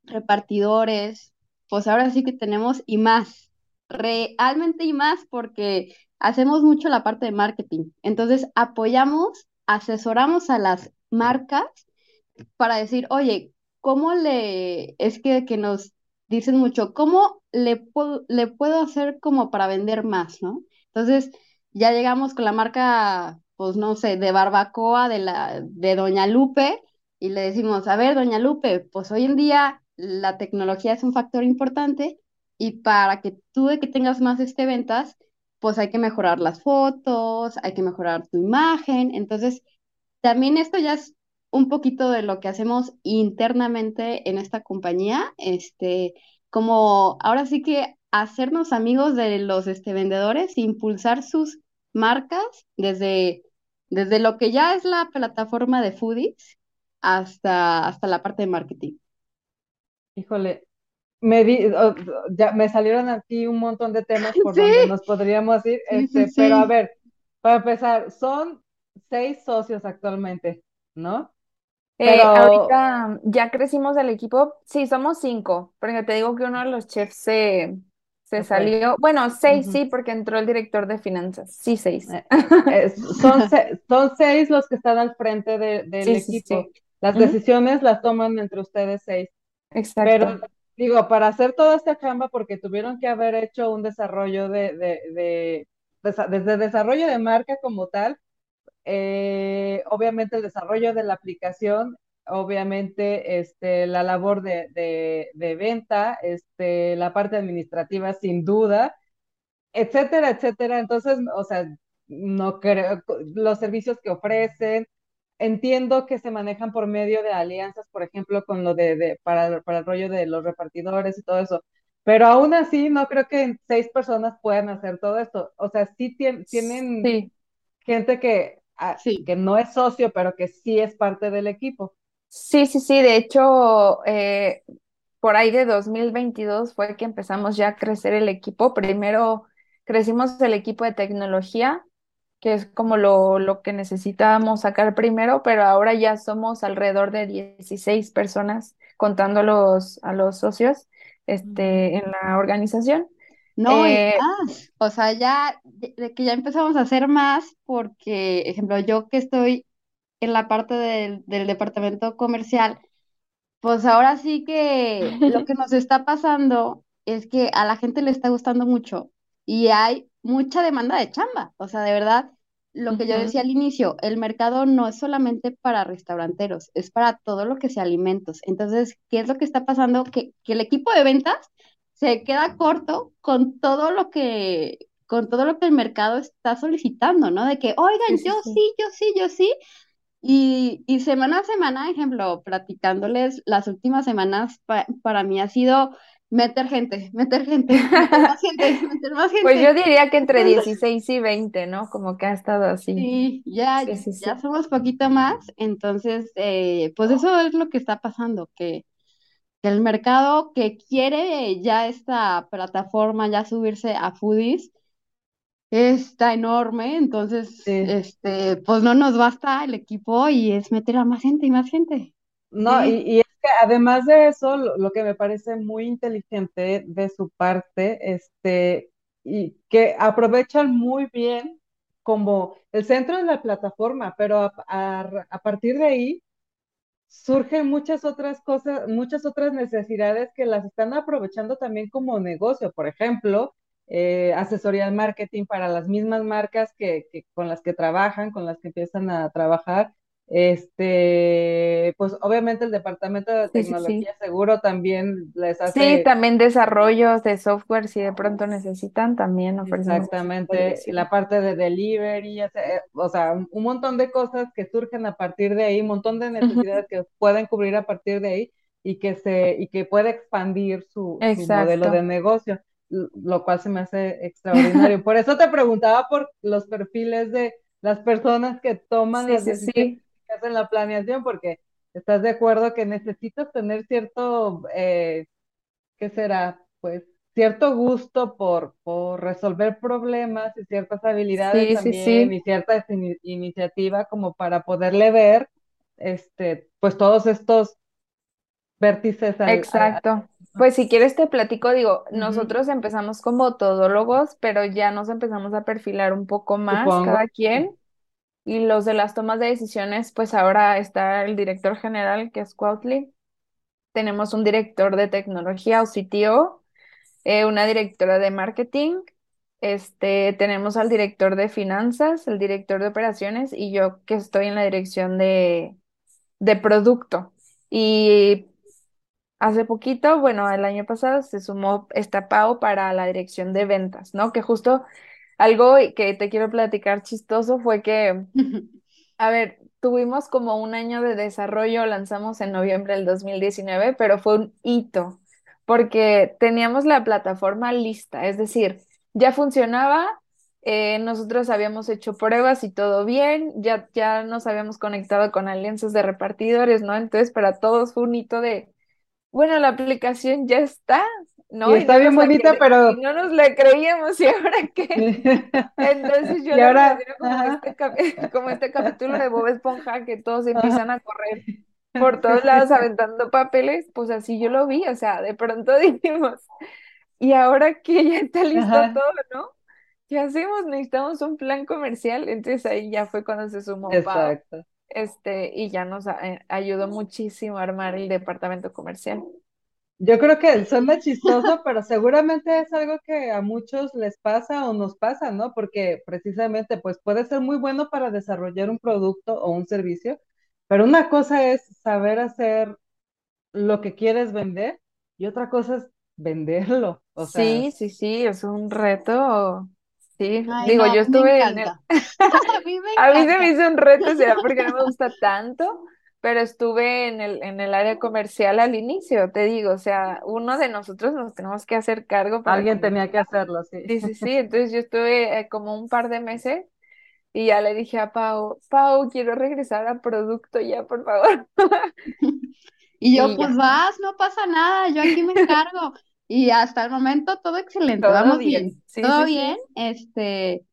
repartidores, pues ahora sí que tenemos y más, realmente y más porque hacemos mucho la parte de marketing. Entonces apoyamos, asesoramos a las marcas para decir, oye, ¿cómo le, es que, que nos dicen mucho, ¿cómo le puedo, le puedo hacer como para vender más, ¿no? Entonces ya llegamos con la marca, pues no sé, de barbacoa de la, de Doña Lupe y le decimos, a ver, Doña Lupe, pues hoy en día la tecnología es un factor importante y para que tú de que tengas más este ventas, pues hay que mejorar las fotos, hay que mejorar tu imagen. Entonces, también esto ya es un poquito de lo que hacemos internamente en esta compañía, este, como ahora sí que hacernos amigos de los este, vendedores, impulsar sus marcas desde, desde lo que ya es la plataforma de Foodies hasta, hasta la parte de marketing. Híjole, me di, ya me salieron aquí un montón de temas por Sí, donde nos podríamos ir, sí, sí, este, pero a ver, para empezar, son seis socios actualmente, ¿no? Eh, Pero, ahorita ya crecimos el equipo, sí, somos cinco, porque te digo que uno de los chefs se, se salió, bueno, seis sí, porque entró el director de finanzas, sí, seis. Eh, es- son, se- son seis los que están al frente de- del Sí, sí, equipo. sí. las Ujú. decisiones las toman entre ustedes seis. Pero Exacto. digo, para hacer toda esta chamba, porque tuvieron que haber hecho un desarrollo de, de, de- desde desarrollo de marca como tal, eh, obviamente el desarrollo de la aplicación, obviamente este, la labor de, de, venta, este, la parte administrativa sin duda, etcétera, etcétera. Entonces, o sea, no creo, los servicios que ofrecen, entiendo que se manejan por medio de alianzas, por ejemplo, con lo de, para, para el rollo de los repartidores y todo eso. Pero aún así, no creo que seis personas puedan hacer todo esto. O sea, sí tien- tienen gente que, ah, Sí. que no es socio, pero que sí es parte del equipo. sí, sí, sí. De hecho, eh, por ahí de 2022 fue que empezamos ya a crecer el equipo. Primero crecimos el equipo de tecnología, que es como lo, lo que necesitábamos sacar primero, pero ahora ya somos alrededor de 16 personas, contando a los, a los socios, este, en la organización. No, y Eh, más, o sea, ya, de que ya empezamos a hacer más porque, ejemplo, yo que estoy en la parte del, del departamento comercial, pues ahora sí que lo que nos está pasando es que a la gente le está gustando mucho y hay mucha demanda de chamba, o sea, de verdad, lo que yo decía al inicio, el mercado no es solamente para restauranteros, es para todo lo que sea alimentos. Entonces, ¿qué es lo que está pasando? Que, que el equipo de ventas se queda corto con todo lo que, con todo lo que el mercado está solicitando, ¿no? De que, oigan, sí, yo sí. sí, yo sí, yo sí. Y, y semana a semana, ejemplo, platicándoles las últimas semanas, pa- para mí ha sido meter gente, meter gente, meter más gente, meter más Pues yo diría que entre Entonces, 16 y 20, ¿no? Como que ha estado así. sí, ya, Sí, ya somos poquito más. Entonces, eh, pues eso es lo que está pasando, que el mercado que quiere ya esta plataforma, ya subirse a Foodies, está enorme, entonces, Sí. este, pues no nos basta el equipo y es meter a más gente y más gente. No, y, es que además de eso, lo, lo que me parece muy inteligente de su parte, este, y que aprovechan muy bien como el centro de la plataforma, pero a, a- a partir de ahí surgen muchas otras cosas, muchas otras necesidades que las están aprovechando también como negocio. Por ejemplo, eh, asesoría al marketing para las mismas marcas que, que con las que trabajan, con las que empiezan a trabajar. Este, pues obviamente el departamento de Sí, sí, sí. tecnología seguro también les Sí, hace también desarrollos de software, si de pronto necesitan, también ofrecemos ese Exactamente, la parte de delivery, eh, o sea, un, montón de cosas que surgen a partir de ahí, un montón de necesidades que pueden cubrir a partir de ahí y que se y que puede expandir su, su modelo de negocio, lo cual se me hace extraordinario. Por eso te preguntaba por los perfiles de las personas que toman Sí, las sí, decisiones hacen la planeación, porque estás de acuerdo que necesitas tener cierto eh, ¿qué será? Pues cierto gusto por, por resolver problemas y ciertas habilidades Sí, también sí. y cierta ini- iniciativa como para poderle ver, este, pues todos estos vértices al, Exacto. Pues si quieres te platico, digo, nosotros empezamos como todólogos, pero ya nos empezamos a perfilar un poco más supongo. cada quien. Y los de las tomas de decisiones, pues ahora está el director general, que es Cuautli. Tenemos un director de tecnología o CTO, eh, una directora de marketing, este, tenemos al director de finanzas, el director de operaciones y yo que estoy en la dirección de, de producto. Y hace poquito, bueno, el año pasado se sumó esta Pau para la dirección de ventas, ¿no? Que justo algo que te quiero platicar chistoso fue que a ver, tuvimos como un año de desarrollo, lanzamos en noviembre del 2019, pero fue un hito, porque teníamos la plataforma lista, es decir, ya funcionaba, eh, nosotros habíamos hecho pruebas y todo bien, ya, ya nos habíamos conectado con alianzas de repartidores, ¿no? Entonces, para todos fue un hito de, bueno, la aplicación ya está, ¿no? Y está no bien bonita, y pero... no nos la creíamos, ¿y ahora qué? Entonces yo Y ahora, como este, como este capítulo de Bob Esponja que todos empiezan a correr por todos lados aventando papeles, pues así yo lo vi, o sea, de pronto dijimos, y ahora que ya está listo ajá, todo, ¿no? ¿Qué hacemos? Necesitamos un plan comercial, entonces ahí ya fue cuando se sumó Pau. exacto. este, y ya nos eh, ayudó muchísimo a armar el departamento comercial. Yo creo que suena chistoso, pero seguramente es algo que a muchos les pasa o nos pasa, ¿no? Porque precisamente, pues puede ser muy bueno para desarrollar un producto o un servicio, pero una cosa es saber hacer lo que quieres vender y otra cosa es venderlo. O sea, Sí, sí, sí, es un reto. Sí, Ay, digo, no, yo me estuve en el. A mí me a mí se me hizo un reto, será porque no me gusta tanto, pero estuve en el, en el área comercial al inicio, te digo, o sea, uno de nosotros nos tenemos que hacer cargo para alguien tenía que hacerlo, sí. Sí, sí, sí, entonces yo estuve eh, como un par de meses y ya le dije a Pau, Pau, quiero regresar a producto ya, por favor. Y yo, Y pues ya, vas, no pasa nada, yo aquí me encargo. Y hasta el momento todo excelente, todo vamos bien. bien, Sí, todo sí, sí. bien, este,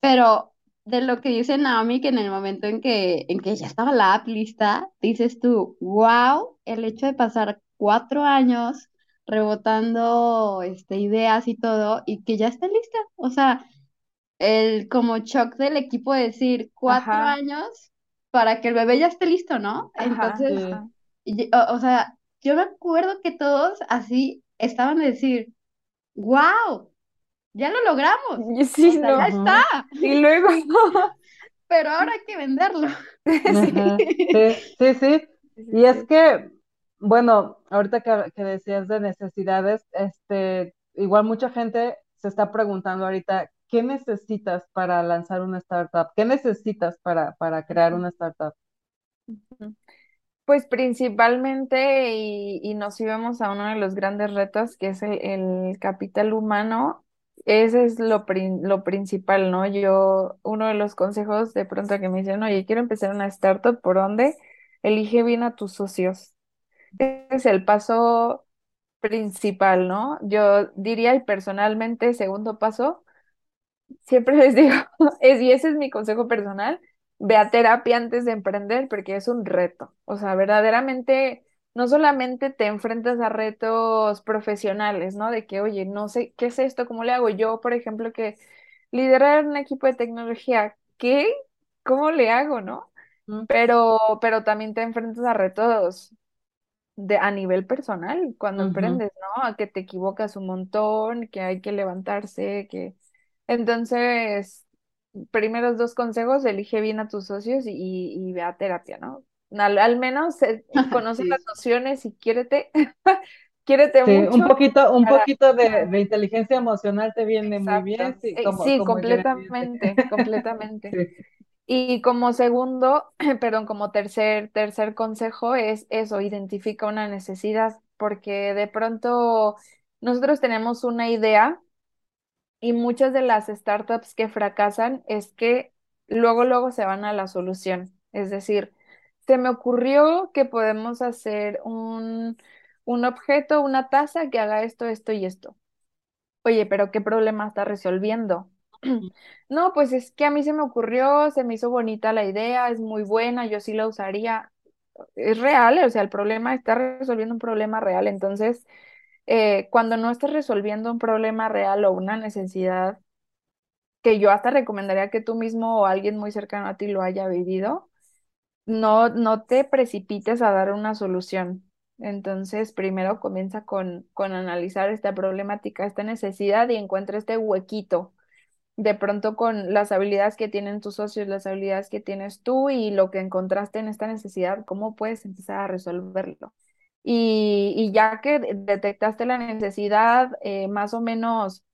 pero de lo que dice Naomi, que en el momento en que, en que ya estaba la app lista, dices tú, wow, el hecho de pasar cuatro años rebotando este, ideas y todo, y que ya esté lista. O sea, el como shock del equipo de decir cuatro Ajá, años para que el bebé ya esté listo, ¿no? ajá, Entonces, Sí. ajá. y- o, o sea, yo me acuerdo que todos así estaban de decir, wow, ya lo logramos. Y O Sí, sea, ya no. está. Y luego, pero ahora hay que venderlo. Sí, sí, sí, sí. sí, Y es sí. que, bueno, ahorita que, que decías de necesidades, este, igual mucha gente se está preguntando ahorita, ¿qué necesitas para lanzar una startup? ¿Qué necesitas para, para crear una startup? Pues principalmente, y, y nos íbamos a uno de los grandes retos, que es el, el capital humano, ese es lo, prin- lo principal, ¿no? Yo, uno de los consejos de pronto que me dicen, oye, quiero empezar una startup, ¿por dónde? Elige bien a tus socios. Es el paso principal, ¿no? Yo diría, y personalmente, segundo paso, Siempre les digo, es, y ese es mi consejo personal, ve a terapia antes de emprender porque es un reto. O sea, verdaderamente, no solamente te enfrentas a retos profesionales, ¿no? De que, oye, no sé, ¿qué es esto? ¿Cómo le hago? Yo, por ejemplo, que liderar un equipo de tecnología, ¿qué? ¿Cómo le hago, no? ¿Mm? Pero, pero también te enfrentas a retos de, a nivel personal cuando emprendes, ¿no? A que te equivocas un montón, que hay que levantarse, que... Entonces, primeros dos consejos, elige bien a tus socios y, y ve a terapia, ¿no? Al, al menos eh, conoce las nociones y quiérete, quiérete Sí, un mucho poquito, un para... poquito de, de inteligencia emocional te viene muy bien, sí, Eh, como, sí, como ingrediente. completamente, completamente. Y como segundo, perdón, como tercer, tercer consejo es eso, identifica una necesidad, porque de pronto nosotros tenemos una idea y muchas de las startups que fracasan es que luego, luego se van a la solución. Es decir, se me ocurrió que podemos hacer un, un objeto, una taza que haga esto, esto y esto. Oye, pero ¿qué problema está resolviendo? No, pues es que a mí se me ocurrió, se me hizo bonita la idea, es muy buena, yo sí la usaría. Es real, o sea, el problema está resolviendo un problema real. Entonces, eh, cuando no estás resolviendo un problema real o una necesidad, que yo hasta recomendaría que tú mismo o alguien muy cercano a ti lo haya vivido, no, no te precipites a dar una solución. Entonces, primero comienza con, con analizar esta problemática, esta necesidad y encuentra este huequito de pronto con las habilidades que tienen tus socios, las habilidades que tienes tú y lo que encontraste en esta necesidad, ¿cómo puedes empezar a resolverlo? Y, y ya que de- detectaste la necesidad, eh, más o menos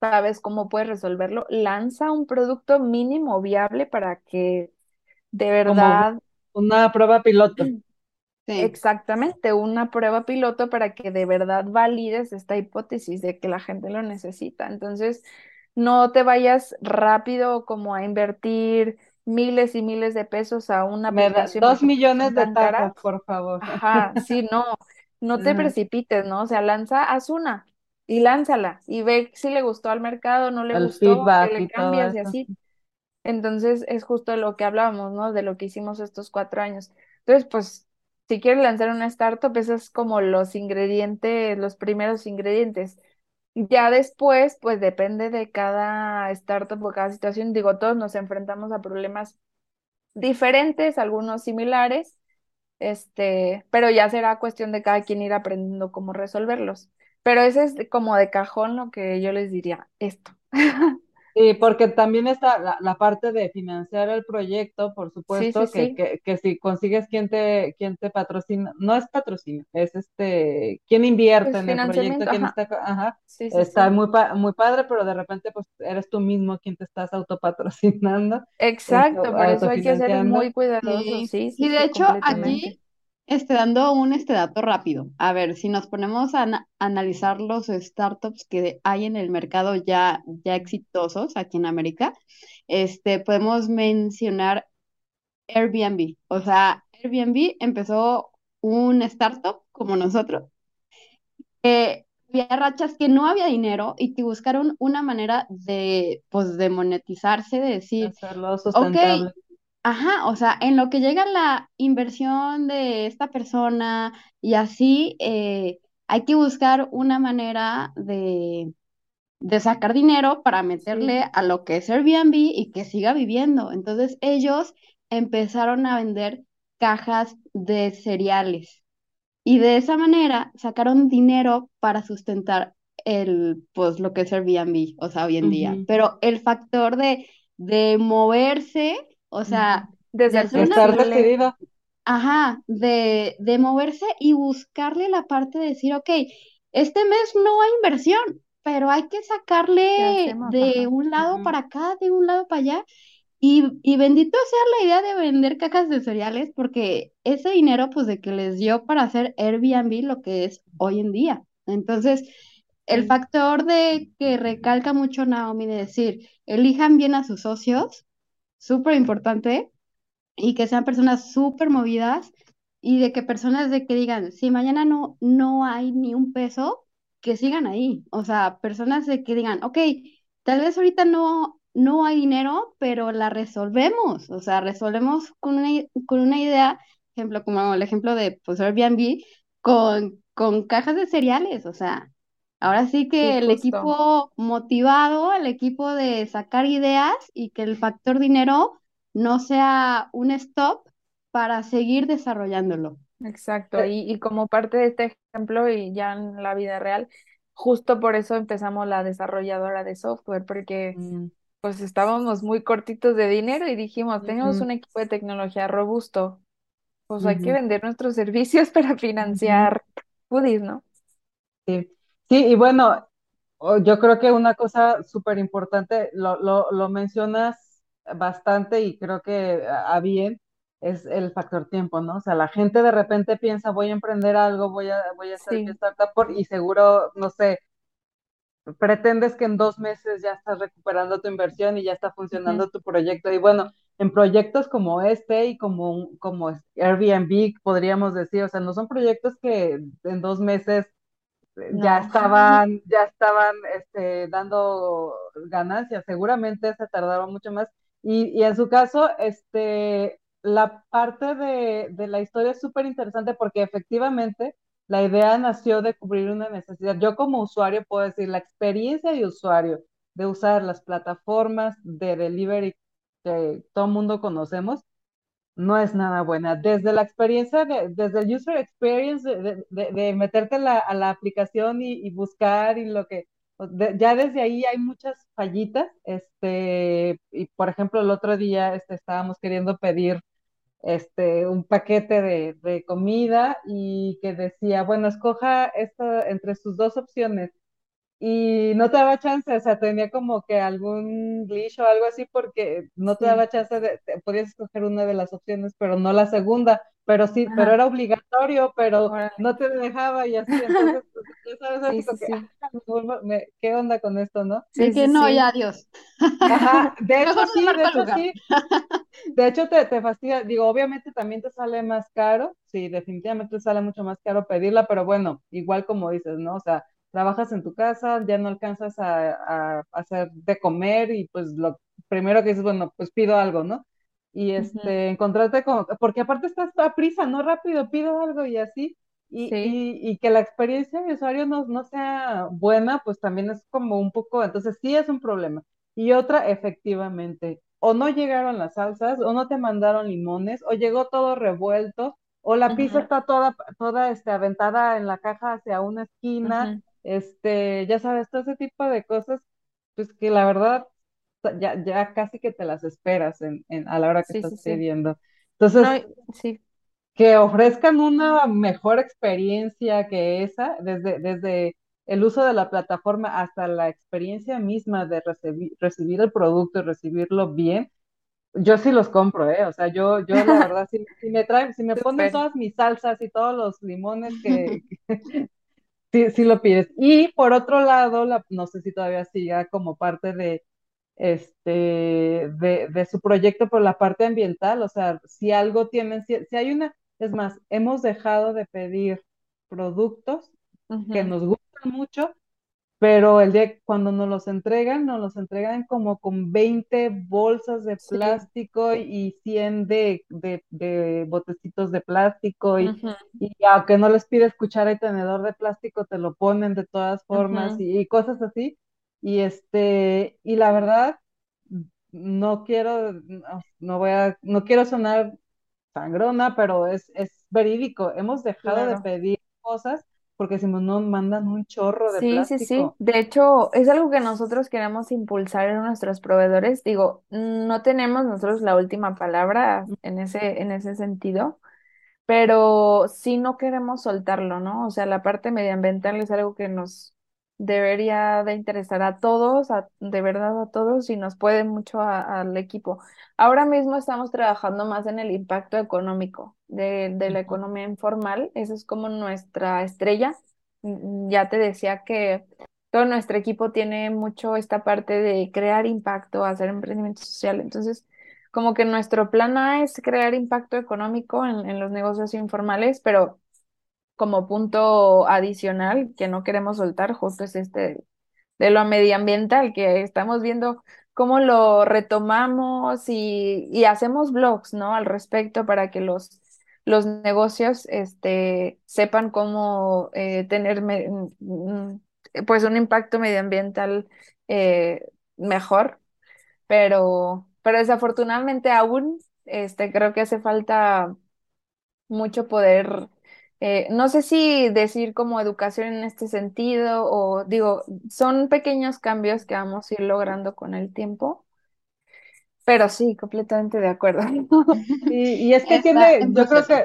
sabes cómo puedes resolverlo, lanza un producto mínimo viable para que de como verdad una prueba piloto. Sí. Exactamente, una prueba piloto para que de verdad valides esta hipótesis de que la gente lo necesita. Entonces, no te vayas rápido como a invertir miles y miles de pesos a una Me da dos millones de tazas, por favor. Ajá, sí, no, no te Ajá. precipites, ¿no? O sea, lanza, haz una y lánzala y ve si le gustó al mercado, no le El gustó, que le cambias y así. Entonces es justo lo que hablábamos, ¿no? De lo que hicimos estos cuatro años. Entonces, pues, si quieres lanzar una startup, esos es como los ingredientes, los primeros ingredientes. Ya después, pues depende de cada startup o cada situación. Digo, todos nos enfrentamos a problemas diferentes, algunos similares, este, pero ya será cuestión de cada quien ir aprendiendo cómo resolverlos. Pero ese es como de cajón lo que yo les diría, esto. Sí, porque también está la, la parte de financiar el proyecto, por supuesto, sí, que, sí. que, que si consigues quien te, quien te patrocina, no es patrocinio, es este, quien invierte Pues en el proyecto, ajá. está, ca- ajá, Sí, sí, está sí. muy, pa- muy padre, pero de repente pues eres tú mismo quien te estás autopatrocinando, este, Exacto, por eso hay que ser muy cuidadosos. Sí, Sí, sí, y de sí, hecho aquí, este, dando un este dato rápido, a ver, si nos ponemos a ana- analizar los startups que hay en el mercado ya, ya exitosos aquí en América, este, podemos mencionar Airbnb. O sea, Airbnb empezó un startup como nosotros, que había rachas que no había dinero y que buscaron una manera de, pues, de monetizarse, de decir, Hacerlo ok, sustentable. Ajá, o sea, en lo que llega la inversión de esta persona y así, eh, hay que buscar una manera de, de sacar dinero para Sí, meterle a lo que es Airbnb y que siga viviendo. Entonces ellos empezaron a vender cajas de cereales y de esa manera sacaron dinero para sustentar el, pues, lo que es Airbnb, o sea, hoy en día. Pero el factor de, de moverse, o sea, de de ser hacer una, Estar decidido. ajá, de, de moverse y buscarle la parte de decir, ok, este mes no hay inversión, pero hay que ¿Qué sacarle de Ajá. un lado para acá, de un lado para allá. Y, y bendito sea la idea de vender cajas de cereales, porque ese dinero, pues, de que les dio para hacer Airbnb lo que es hoy en día. Entonces, el factor de que recalca mucho Naomi de decir, elijan bien a sus socios, súper importante, y que sean personas súper movidas, y de que personas de que digan, si mañana no, no hay ni un peso, que sigan ahí. O sea, personas de que digan, ok, tal vez ahorita no, no hay dinero, pero la resolvemos. O sea, resolvemos con una, con una idea, ejemplo, como el ejemplo de pues Airbnb, con, con cajas de cereales. O sea, ahora sí Sí, que el equipo motivado, el equipo de sacar ideas y que el factor dinero no sea un stop para seguir desarrollándolo. Exacto. Y, y como parte de este ejemplo y ya en la vida real, justo por eso empezamos la desarrolladora de software, porque mm, pues estábamos muy cortitos de dinero y dijimos, tenemos un equipo de tecnología robusto, pues hay que vender nuestros servicios para financiar Foodies, ¿no? Sí, sí, y bueno, yo creo que una cosa súper importante, lo, lo, lo mencionas bastante y creo que a bien, es el factor tiempo, ¿no? O sea, la gente de repente piensa, voy a emprender algo, voy a, voy a hacer mi startup y seguro, no sé, pretendes que en dos meses ya estás recuperando tu inversión y ya está funcionando tu proyecto. Y bueno, en proyectos como este y como, como Airbnb, podríamos decir, o sea, no son proyectos que en dos meses ya estaban, ya estaban este, dando ganancias, seguramente se tardaron mucho más. Y, y en su caso, este, la parte de, de la historia es súper interesante porque efectivamente la idea nació de cubrir una necesidad. Yo como usuario puedo decir, la experiencia de usuario de usar las plataformas de delivery que todo mundo conocemos, no es nada buena. Desde la experiencia, de, desde el user experience, de, de, de meterte la, a la aplicación y, y, buscar y lo que, ya desde ahí hay muchas fallitas. Este, y por ejemplo, el otro día este, estábamos queriendo pedir este, un paquete de, de comida y que decía, bueno, escoja esto entre sus dos opciones y no te daba chance, o sea, tenía como que algún glitch o algo así porque no te sí, daba chance de, te- podías escoger una de las opciones, pero no la segunda, pero sí, pero era obligatorio, pero no te dejaba y así, entonces, pues, ya sabes, Sí, así sí, como que, ah, me vuelvo- me- ¿qué onda con esto, no? De sí, que sí, no, ya, adiós. Ajá, de hecho sí, de hecho lugar. sí, de hecho te, te fastidia, digo, obviamente también te sale más caro, sí, definitivamente te sale mucho más caro pedirla, pero bueno, igual como dices, ¿no? O sea, trabajas en tu casa, ya no alcanzas a, a hacer de comer y pues lo primero que dices, bueno, pues pido algo, ¿no? Y este, encontrarte con, porque aparte estás a prisa, no rápido, pido algo y así, y, Sí, y, y que la experiencia de usuario no, no sea buena, pues también es como un poco, entonces sí es un problema. Y otra, efectivamente. o no llegaron las salsas, o no te mandaron limones, o llegó todo revuelto, o la pizza está toda, toda este, aventada en la caja hacia una esquina. Este, ya sabes, todo ese tipo de cosas, pues que la verdad ya, ya casi que te las esperas en, en- a la hora que Sí, estás sí, pidiendo. Entonces, sí, que ofrezcan una mejor experiencia que esa, desde, desde el uso de la plataforma hasta la experiencia misma de recibir, recibir el producto y recibirlo bien, yo sí los compro, ¿eh? O sea, yo, yo la verdad, si, si me traen, si me ponen todas mis salsas y todos los limones que, sí, sí lo pides. Y por otro lado, la, no sé si todavía siga como parte de, este, de, de su proyecto por la parte ambiental, o sea, si algo tienen, si, si hay una, es más, hemos dejado de pedir productos que nos gustan mucho pero el día cuando nos los entregan, nos los entregan como con 20 bolsas de Sí. plástico y 100 de, de, de botecitos de plástico y, y aunque no les pides cuchara y tenedor de plástico, te lo ponen de todas formas y, y cosas así. Y este, y la verdad, no quiero, no, no voy a, no quiero sonar sangrona, pero es, es verídico. Hemos dejado de pedir cosas porque si no nos mandan un chorro de Sí, sí, sí. plástico. De hecho, es algo que nosotros queremos impulsar en nuestros proveedores. Digo, no tenemos nosotros la última palabra en ese, en ese sentido, pero sí no queremos soltarlo, ¿no? O sea, la parte medioambiental es algo que nos debería de interesar a todos, a- de verdad a todos, y nos puede mucho al equipo. Ahora mismo estamos trabajando más en el impacto económico de, de la economía informal, eso es como nuestra estrella. Mm, Ya te decía que todo nuestro equipo tiene mucho esta parte de crear impacto, hacer emprendimiento social, entonces como que nuestro plan A es crear impacto económico en, en los negocios informales, pero como punto adicional que no queremos soltar, justo es este de lo medioambiental, que estamos viendo cómo lo retomamos y, y hacemos blogs, ¿no? Al respecto para que los, los negocios este, sepan cómo eh, tener me- mm, pues un impacto medioambiental eh, mejor pero, pero desafortunadamente aún este, creo que hace falta mucho poder, eh, no sé si decir como educación en este sentido o digo, son pequeños cambios que vamos a ir logrando con el tiempo, pero sí, completamente de acuerdo. Y, y es que Está tiene, en yo creo que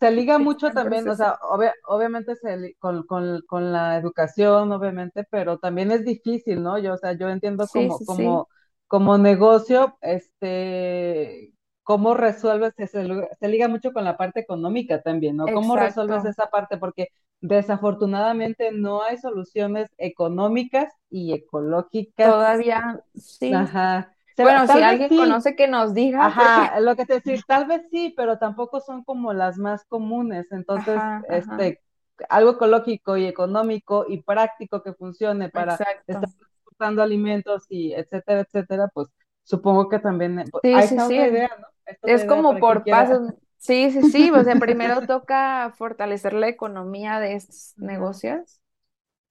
se liga mucho también, o sea, obvia- obviamente se con, con, con la educación, obviamente, pero también es difícil, ¿no? Yo, o sea, yo entiendo Sí, como, sí, sí, como, como negocio, este, cómo resuelves, se, se liga mucho con la parte económica también, ¿no? ¿Cómo resuelves esa parte? Porque desafortunadamente no hay soluciones económicas y ecológicas, Todavía sí. ajá. Bueno, si alguien sí, conoce que nos diga, porque, Ajá, lo que te decir, tal vez sí, pero tampoco son como las más comunes. Entonces, ajá, ajá, este, algo ecológico y económico y práctico que funcione para estar transportando alimentos y etcétera, etcétera, pues supongo que también, eh, pues, Sí, ahí sí, sí. idea, ¿no? Es idea como por quiera. pasos. Sí, sí, sí. O sea, primero toca fortalecer la economía de estos negocios.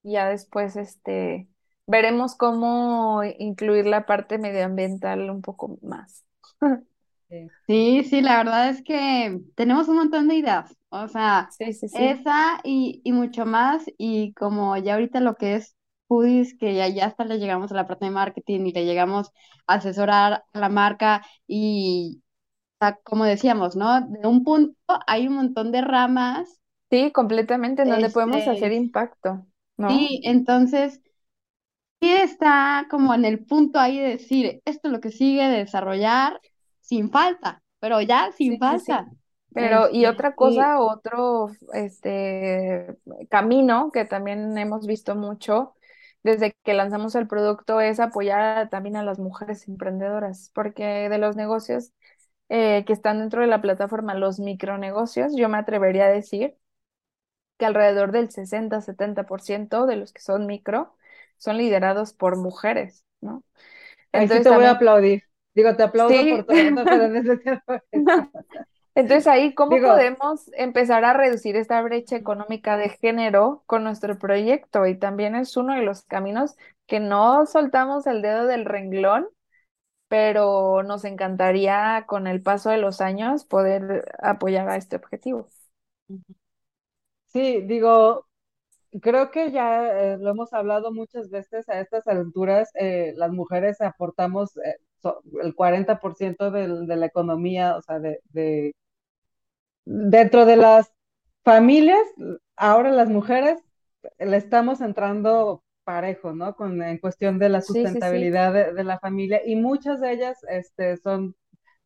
y Ya después, este, veremos cómo incluir la parte medioambiental un poco más. sí. Sí, la verdad es que tenemos un montón de ideas, o sea, Sí, sí, sí. esa y, y mucho más, y como ya ahorita lo que es Foodies, que ya, ya hasta le llegamos a la parte de marketing y le llegamos a asesorar a la marca y, o sea, como decíamos, ¿no? De un punto hay un montón de ramas, Sí, completamente, en donde podemos hacer este, impacto, ¿no? sí, entonces está como en el punto ahí de decir, esto es lo que sigue de desarrollar sin falta, pero ya sin Sí, sí, sí. falta. Pero, y Este, otra cosa, otro este camino que también hemos visto mucho desde que lanzamos el producto es apoyar también a las mujeres emprendedoras, porque de los negocios eh, que están dentro de la plataforma, los micronegocios, yo me atrevería a decir que alrededor del 60-70% de los que son micro son liderados por mujeres, ¿no? ahí sí Entonces te voy a aplaudir. Digo, te aplaudo por sí. evento, pero en ese tiempo, Entonces ahí, ¿cómo digo, podemos empezar a reducir esta brecha económica de género con nuestro proyecto? Y también es uno de los caminos que no soltamos el dedo del renglón pero nos encantaría con el paso de los años poder apoyar a este objetivo. Sí, digo, creo que ya eh, lo hemos hablado muchas veces a estas alturas, eh, las mujeres aportamos eh, so- el 40% del- de la economía, o sea, de, de- dentro de las familias, ahora las mujeres le estamos entrando parejo, ¿no? Con, en cuestión de la Sí, sí, sí. sustentabilidad de, de la familia y muchas de ellas este, son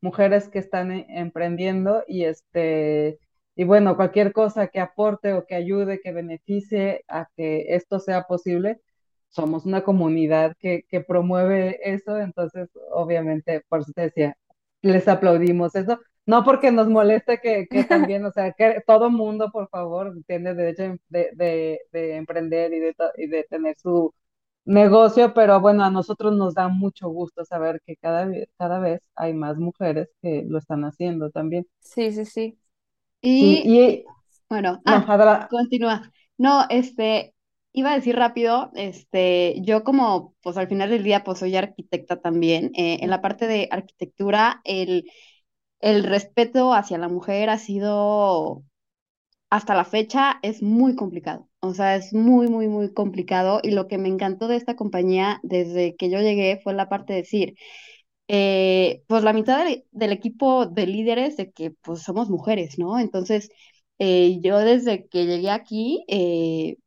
mujeres que están emprendiendo y este y bueno, cualquier cosa que aporte o que ayude, que beneficie a que esto sea posible, somos una comunidad que, que promueve eso, entonces obviamente, por eso te decía, les aplaudimos eso. No porque nos moleste que, que también, o sea, que todo mundo, por favor, tiene derecho de, de, de emprender y de, y de tener su negocio, pero bueno, a nosotros nos da mucho gusto saber que cada, cada vez hay más mujeres que lo están haciendo también. Sí, sí, sí. Y y bueno, no, ah, continúa. No, este, iba a decir rápido, este, yo como, pues al final del día, pues soy arquitecta también. eh, en la parte de arquitectura, el, el respeto hacia la mujer ha sido hasta la fecha es muy complicado. O sea, es muy, muy, muy complicado. Y lo que me encantó de esta compañía desde que yo llegué fue la parte de decir, eh, pues la mitad del, equipo de líderes de que pues somos mujeres, ¿no? Entonces, eh, yo desde que llegué aquí, eh,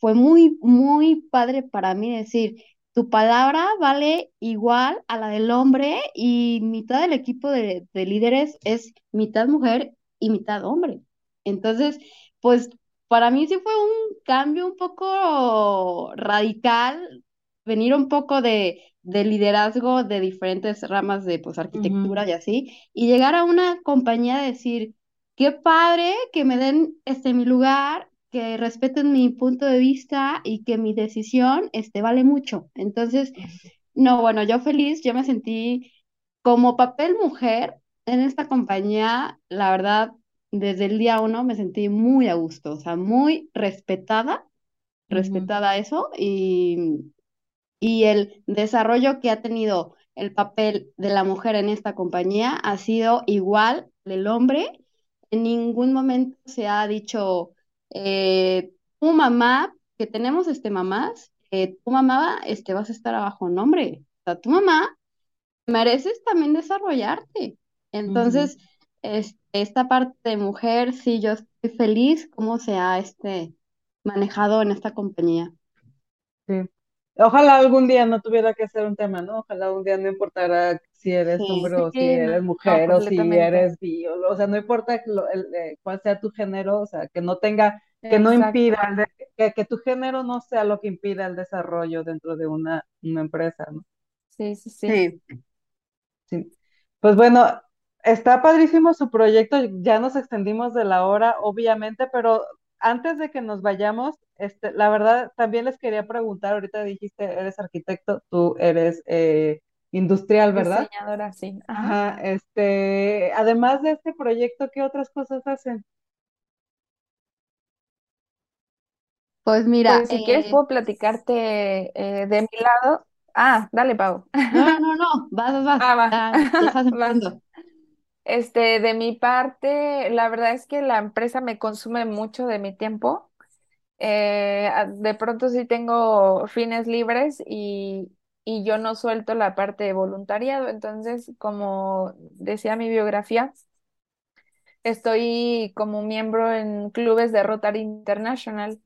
fue muy, muy padre para mí decir, tu palabra vale igual a la del hombre y mitad del equipo de líderes es mitad mujer y mitad hombre. Entonces, pues para mí sí fue un cambio un poco radical, venir un poco de, de liderazgo de diferentes ramas de pues arquitectura y así, y llegar a una compañía de decir, qué padre que me den este mi lugar, que respeten mi punto de vista y que mi decisión este vale mucho. Entonces, no, bueno, yo feliz, yo me sentí como papel mujer en esta compañía, la verdad, desde el día uno me sentí muy a gusto, o sea, muy respetada, respetada eso, y, y el desarrollo que ha tenido el papel de la mujer en esta compañía ha sido igual del hombre. En ningún momento se ha dicho, eh, tu mamá, que tenemos este mamás, eh, tu mamá este, vas a estar abajo, no, hombre. O sea, tu mamá mereces también desarrollarte. Entonces, es- esta parte de mujer, sí, yo estoy feliz cómo se ha este, manejado en esta compañía. Sí. Ojalá algún día no tuviera que ser un tema, ¿no? Ojalá un día no importara si eres Sí, hombre o si eres no, mujer o si eres bi, o, o sea, no importa lo- el, eh, cuál sea tu género, o sea, que no tenga, que no impida, Exacto. el de- que, que tu género no sea lo que impida el desarrollo dentro de una, una empresa, ¿no? Sí, sí. sí. Sí. Pues bueno, está padrísimo su proyecto, ya nos extendimos de la hora, obviamente, pero antes de que nos vayamos, este, la verdad, también les quería preguntar, ahorita dijiste, eres arquitecto, tú eres eh, industrial, ¿verdad? Diseñadora, sí. Ajá. Ajá, este, además de este proyecto, ¿qué otras cosas hacen? Pues mira, Pues si quieres eh, puedo platicarte eh, de mi lado. Ah, dale, Pau. no, no, no, vas, vas, vas, Ah, va. ya, ya estás Va. empezando. Este, de mi parte, la verdad es que la empresa me consume mucho de mi tiempo. Eh, de pronto sí tengo fines libres y, y yo no suelto la parte de voluntariado. Entonces, como decía mi biografía, estoy como miembro en clubes de Rotary International.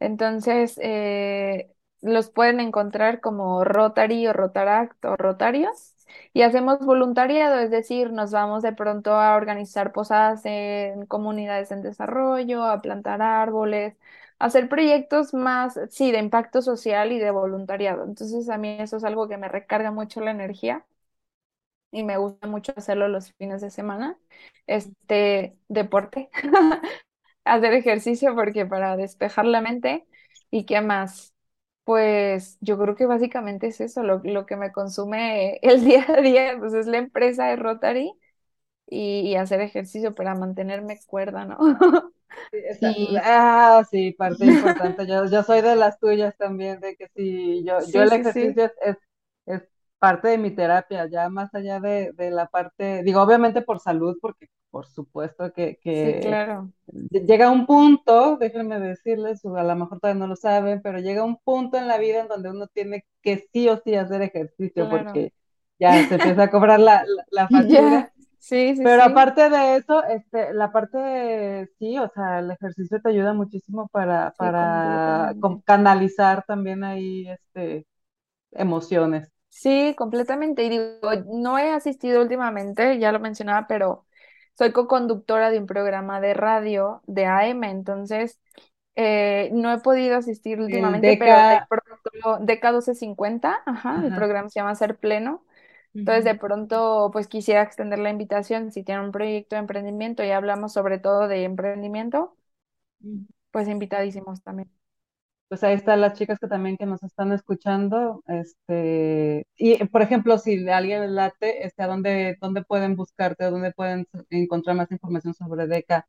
Entonces, eh, los pueden encontrar como Rotary o Rotaract o Rotarios. Y hacemos voluntariado, es decir, nos vamos de pronto a organizar posadas en comunidades en desarrollo, a plantar árboles, hacer proyectos más, sí, de impacto social y de voluntariado. Entonces, a mí eso es algo que me recarga mucho la energía y me gusta mucho hacerlo los fines de semana. Este deporte. hacer ejercicio porque para despejar la mente y qué más. Pues yo creo que básicamente es eso, lo, lo que me consume el día a día, pues es la empresa de Rotary y, y hacer ejercicio para mantenerme cuerda, ¿no? Sí, está- Sí, ah, sí, parte importante. Yo, yo soy de las tuyas también, de que sí, yo, yo el sí, sí. ejercicio es, es, parte de mi terapia, ya más allá de, de la parte, digo, obviamente por salud, porque por supuesto que, que claro, llega un punto, déjenme decirles, a lo mejor todavía no lo saben, pero llega un punto en la vida en donde uno tiene que sí o sí hacer ejercicio claro. porque ya se empieza a cobrar la, la, la factura. Sí, sí, Pero sí, aparte de eso, este, la parte de, sí, o sea, el ejercicio te ayuda muchísimo para, sí, para canalizar también ahí, este, emociones. Sí, completamente. Y digo, no he asistido últimamente, ya lo mencionaba, pero soy co-conductora de un programa de radio de AM, entonces eh, no he podido asistir El últimamente, pero de DECA, pronto, DK cincuenta ajá, el programa se llama Ser Pleno. Entonces, de pronto, pues quisiera extender la invitación. Si tienen un proyecto de emprendimiento y hablamos sobre todo de emprendimiento, ujú. pues invitadísimos también. Pues ahí están las chicas que también que nos están escuchando, este, y por ejemplo, si alguien late, este, ¿a dónde, dónde pueden buscarte, a dónde pueden encontrar más información sobre DECA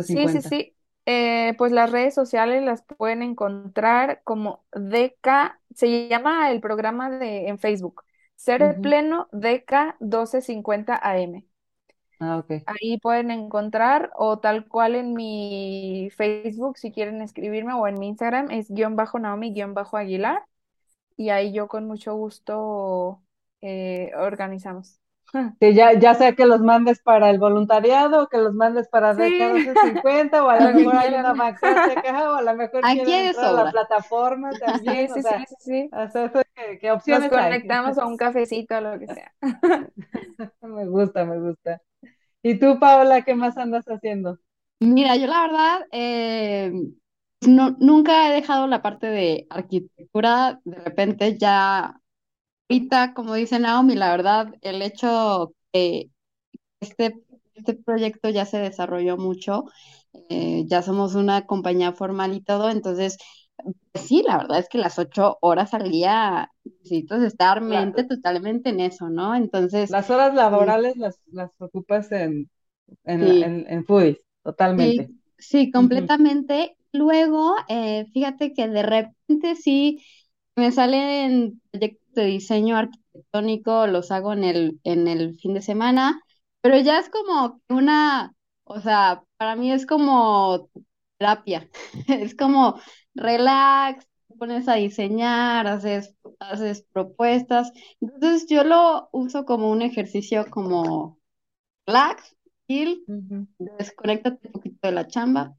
Sí, sí, 1250? sí. Eh, pues las redes sociales las pueden encontrar como DK, se llama el programa de en Facebook, Ser Ujú. Pleno DK 1250 AM. Ah, ok. Ahí pueden encontrar o tal cual en mi Facebook si quieren escribirme o en mi Instagram es guion bajo Naomi guion bajo Aguilar y ahí yo con mucho gusto eh, organizamos. Sí, ya, ya sea que los mandes para el voluntariado, o que los mandes para Sí, 1250, o a lo que mejor hay una vacante o a lo mejor Aquí de entrar a la plataforma también, o sí, sí, sea, sí, eso, ¿qué, qué Nos opciones hay? conectamos a un cafecito, lo que sea. Me gusta, me gusta. ¿Y tú, Paola, qué más andas haciendo? Mira, yo la verdad eh, no, nunca he dejado la parte de arquitectura. De repente ya, ahorita, como dice Naomi, la verdad, el hecho que este, este proyecto ya se desarrolló mucho, eh, ya somos una compañía formal y todo, entonces, pues sí, la verdad es que las ocho horas al día necesitas estar mente totalmente en eso, ¿no? Entonces, las horas mm, laborales las, las ocupas en, en, sí. en, en foodies, totalmente. Sí, completamente. Luego, eh, fíjate que de repente sí me salen proyectos de diseño arquitectónico, los hago en el, en el fin de semana, pero ya es como una, o sea, para mí es como terapia, es como relax, te pones a diseñar, haces, haces propuestas. Entonces yo lo uso como un ejercicio como relax, chill, ujú. desconéctate un poquito de la chamba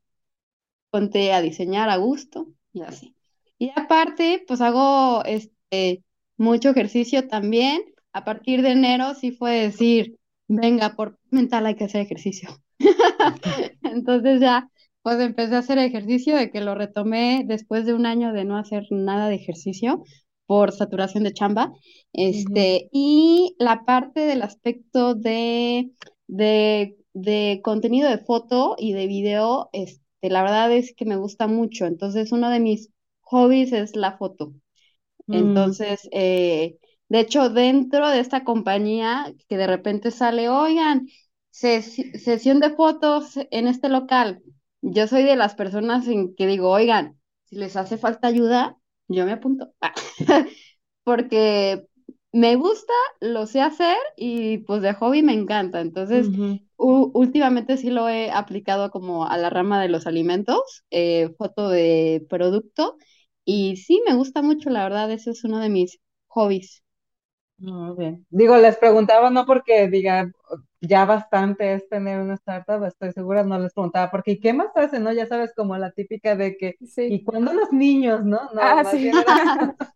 ponte a diseñar a gusto y así. Y aparte, pues hago este mucho ejercicio también. A partir de enero sí fue decir, venga, por mental hay que hacer ejercicio. Entonces ya, pues empecé a hacer ejercicio de que lo retomé después de un año de no hacer nada de ejercicio por saturación de chamba. Este, y la parte del aspecto de, de, de contenido de foto y de video, este, la verdad es que me gusta mucho. Entonces, uno de mis hobbies es la foto. Mm, Entonces, eh, de hecho, dentro de esta compañía, que de repente sale, oigan, ses- sesión de fotos en este local. Yo soy de las personas en que digo, oigan, si les hace falta ayuda, yo me apunto. Porque me gusta, lo sé hacer y pues de hobby me encanta. Entonces, ujú. u- últimamente sí lo he aplicado como a la rama de los alimentos, eh, foto de producto. Y sí, me gusta mucho, la verdad, ese es uno de mis hobbies. Muy bien. Digo, les preguntaba no porque diga ya bastante es tener una startup, estoy segura, no les preguntaba porque ¿y qué más hacen, no? Ya sabes, como la típica de que Sí. ¿y cuándo los niños, no? No, Ah, sí. era,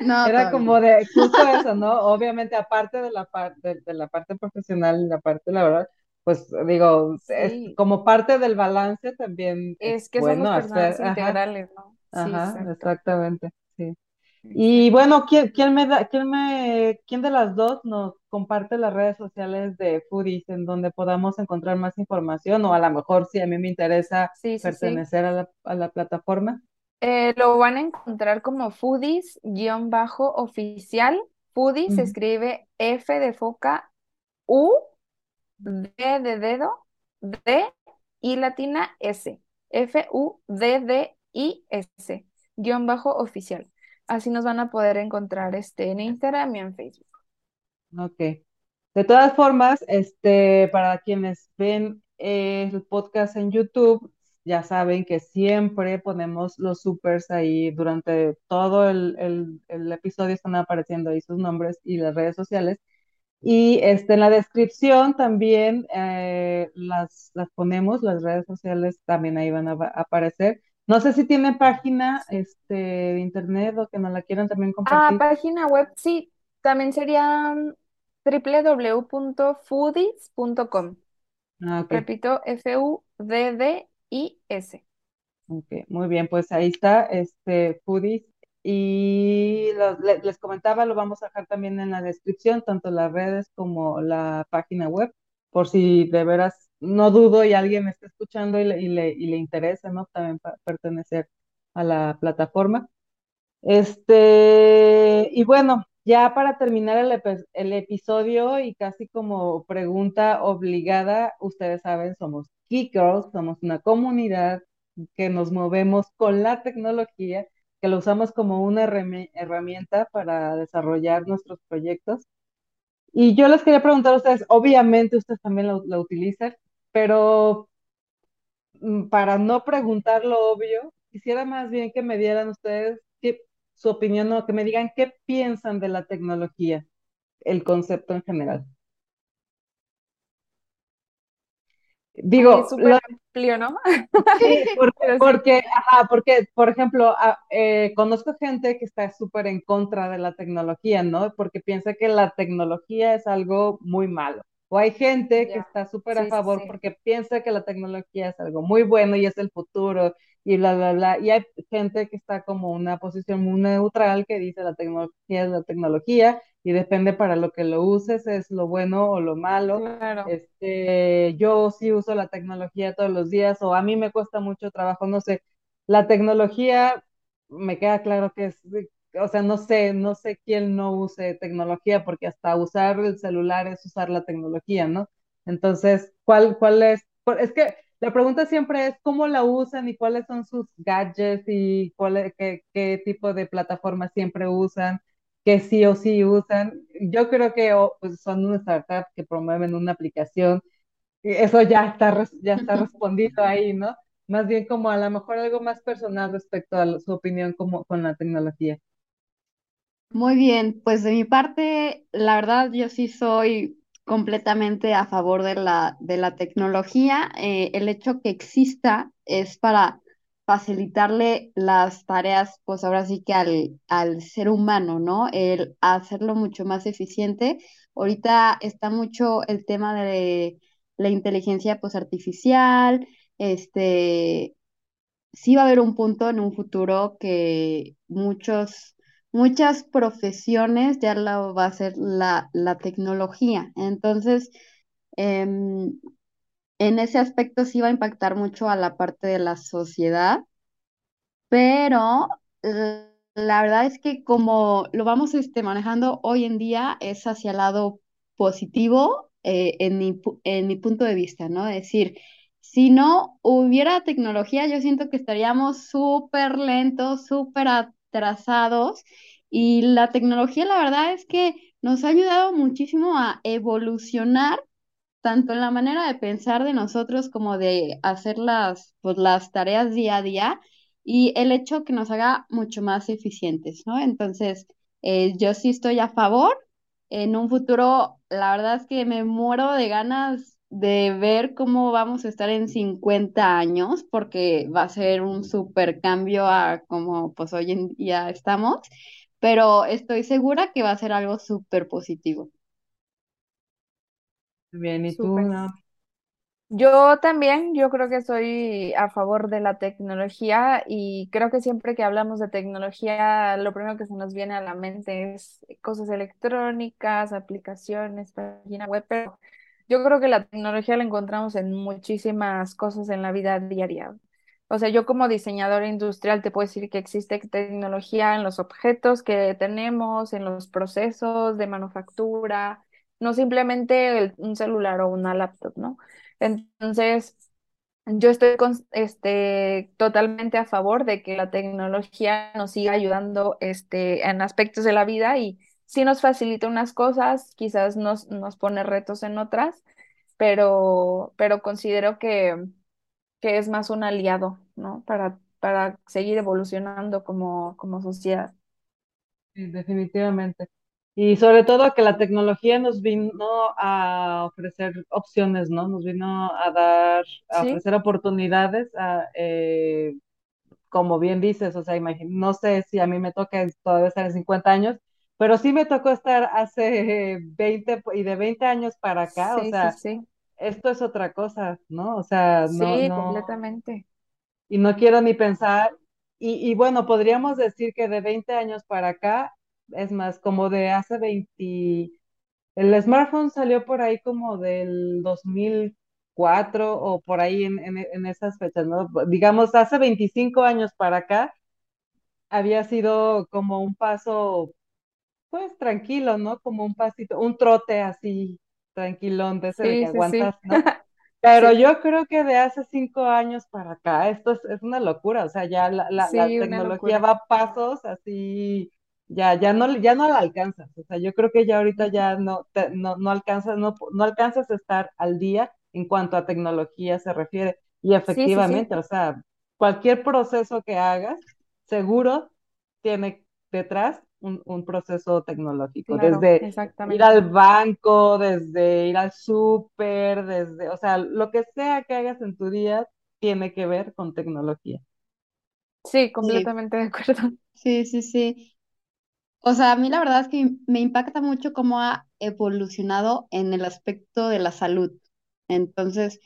No, era como de justo eso, ¿no? Obviamente aparte de la parte de, la parte profesional y la parte laboral, pues digo, es como parte del balance también es que somos bueno hacer, personas ajá, integrales, ¿no? Ajá, exactamente, sí. Y bueno, ¿quién, quién me da, quién me, quién de las dos nos comparte las redes sociales de Foodies en donde podamos encontrar más información? O a lo mejor si a mí me interesa Sí, pertenecer a la, a la plataforma. Eh, lo van a encontrar como foodies-oficial. Foodies se Ujú, escribe F de foca, U, D de dedo, D y latina S. F, I, S. Guión bajo oficial. Así nos van a poder encontrar este, en Instagram y en Facebook. Ok. De todas formas, este, para quienes ven eh, el podcast en YouTube, ya saben que siempre ponemos los supers ahí durante todo el, el- episodio, están apareciendo ahí sus nombres y las redes sociales. Y este, en la descripción también eh, las, las ponemos, las redes sociales también ahí van a aparecer. No sé si tienen página este, de internet o que nos la quieran también Ah, compartir. página web, sí, también sería www.foodies.com. Ah, ok. Repito, F-U-D-D-I-S. Ok, muy bien, pues ahí está, este, Foodies. Y le- les comentaba, lo vamos a dejar también en la descripción, tanto las redes como la página web, por si de veras, no dudo y alguien me está escuchando y le, y le, y le interesa, ¿no? También pertenecer a la plataforma. Este, y bueno, ya para terminar el, el episodio y casi como pregunta obligada, ustedes saben, somos Geek Girls, somos una comunidad que nos movemos con la tecnología, que lo usamos como una herrami- herramienta para desarrollar nuestros proyectos. Y yo les quería preguntar a ustedes, obviamente ustedes también lo, lo utilizan, pero mm, para no preguntar lo obvio, quisiera más bien que me dieran ustedes qué- su opinión o que me digan qué piensan de la tecnología, el concepto en general. Ay, es Digo, súper lo- amplio, ¿no? sí, porque, porque, ajá, porque, por ejemplo, a- eh, conozco gente que está súper en contra de la tecnología, ¿no? Porque piensa que la tecnología es algo muy malo. O hay gente que ya. está súper a sí, favor sí. porque piensa que la tecnología es algo muy bueno y es el futuro y bla, bla, bla. Y hay gente que está como una posición muy neutral que dice la tecnología es la tecnología y depende para lo que lo uses, es lo bueno o lo malo. Claro. Este, yo sí uso la tecnología todos los días o a mí me cuesta mucho trabajo, no sé. La tecnología me queda claro que es, o sea, no sé, no sé quién no use tecnología porque hasta usar el celular es usar la tecnología, ¿no? Entonces, ¿cuál, cuál es? Es que la pregunta siempre es cómo la usan y cuáles son sus gadgets y cuál es- qué, qué tipo de plataformas siempre usan que sí o sí usan. Yo creo que o, pues, son una startup que promueven una aplicación. Eso ya está, ya está respondido ahí, ¿no? Más bien como a lo mejor algo más personal respecto a su opinión como con la tecnología. Muy bien, pues de mi parte, la verdad yo sí soy completamente a favor de la, de la tecnología. Eh, el hecho que exista es para facilitarle las tareas, pues ahora sí que al, al ser humano, ¿no? El hacerlo mucho más eficiente. Ahorita está mucho el tema de la inteligencia pues artificial, este sí va a haber un punto en un futuro que muchos, muchas profesiones ya lo va a hacer la, la tecnología. Entonces, em, en ese aspecto sí va a impactar mucho a la parte de la sociedad, pero la verdad es que como lo vamos este, manejando hoy en día es hacia el lado positivo eh, en mi, en mi punto de vista, ¿no? Es decir, si no hubiera tecnología, yo siento que estaríamos súper lentos, súper atrasados y la tecnología, la verdad es que nos ha ayudado muchísimo a evolucionar tanto en la manera de pensar de nosotros como de hacer las, pues, las tareas día a día y el hecho que nos haga mucho más eficientes, ¿no? Entonces, eh, yo sí estoy a favor. En un futuro, la verdad es que me muero de ganas de ver cómo vamos a estar en 50 años, porque va a ser un súper cambio a como pues hoy en día estamos, pero estoy segura que va a ser algo súper positivo. Bien, ¿y tú, Súper. no? Yo también, yo creo que estoy a favor de la tecnología y creo que siempre que hablamos de tecnología, lo primero que se nos viene a la mente es cosas electrónicas, aplicaciones, página web, pero yo creo que la tecnología la encontramos en muchísimas cosas en la vida diaria. O sea, yo como diseñadora industrial te puedo decir que existe tecnología en los objetos que tenemos, en los procesos de manufactura, no simplemente el- un celular o una laptop, ¿no? Entonces, Yo estoy con- este, totalmente a favor de que la tecnología nos siga ayudando este, en aspectos de la vida y sí nos facilita unas cosas, quizás nos, nos pone retos en otras, pero, pero considero que, que es más un aliado, ¿no? Para, para seguir evolucionando como, como sociedad. Sí, definitivamente. Y sobre todo que la tecnología nos vino a ofrecer opciones, ¿no? Nos vino a dar, a Sí, ofrecer oportunidades, a, eh, como bien dices, o sea, imagín- no sé si a mí me toca todavía estar en 50 años, pero sí me tocó estar hace 20 y de 20 años para acá, o sí, sea, sí, esto es otra cosa, ¿no? O sea, no, sí, no, completamente. y no quiero ni pensar, y, y bueno, podríamos decir que de 20 años para acá, es más, como de hace 20 el smartphone salió por ahí como del 2004 o por ahí en, en, en esas fechas, ¿no? Digamos, hace 25 años para acá había sido como un paso, pues tranquilo, ¿no? Como un pasito, un trote así, tranquilón, de ese de que Sí, sí, aguantas, sí, ¿no? Pero sí, yo creo que de hace cinco años para acá, esto es, es una locura, o sea, ya la, la, la sí, tecnología va a pasos así, ya, ya no, ya no la alcanzas, o sea, yo creo que ya ahorita ya no, te- no, no alcanzas, no, no alcanzas a estar al día en cuanto a tecnología se refiere. Y Sí, sí, sí, efectivamente, o sea, cualquier proceso que hagas, seguro tiene detrás un, un proceso tecnológico, claro, desde ir al banco, desde ir al súper, desde, o sea, lo que sea que hagas en tu día tiene que ver con tecnología. Sí, Sí, completamente de acuerdo. sí, sí, sí. O sea, a mí la verdad es que me impacta mucho cómo ha evolucionado en el aspecto de la salud. Entonces,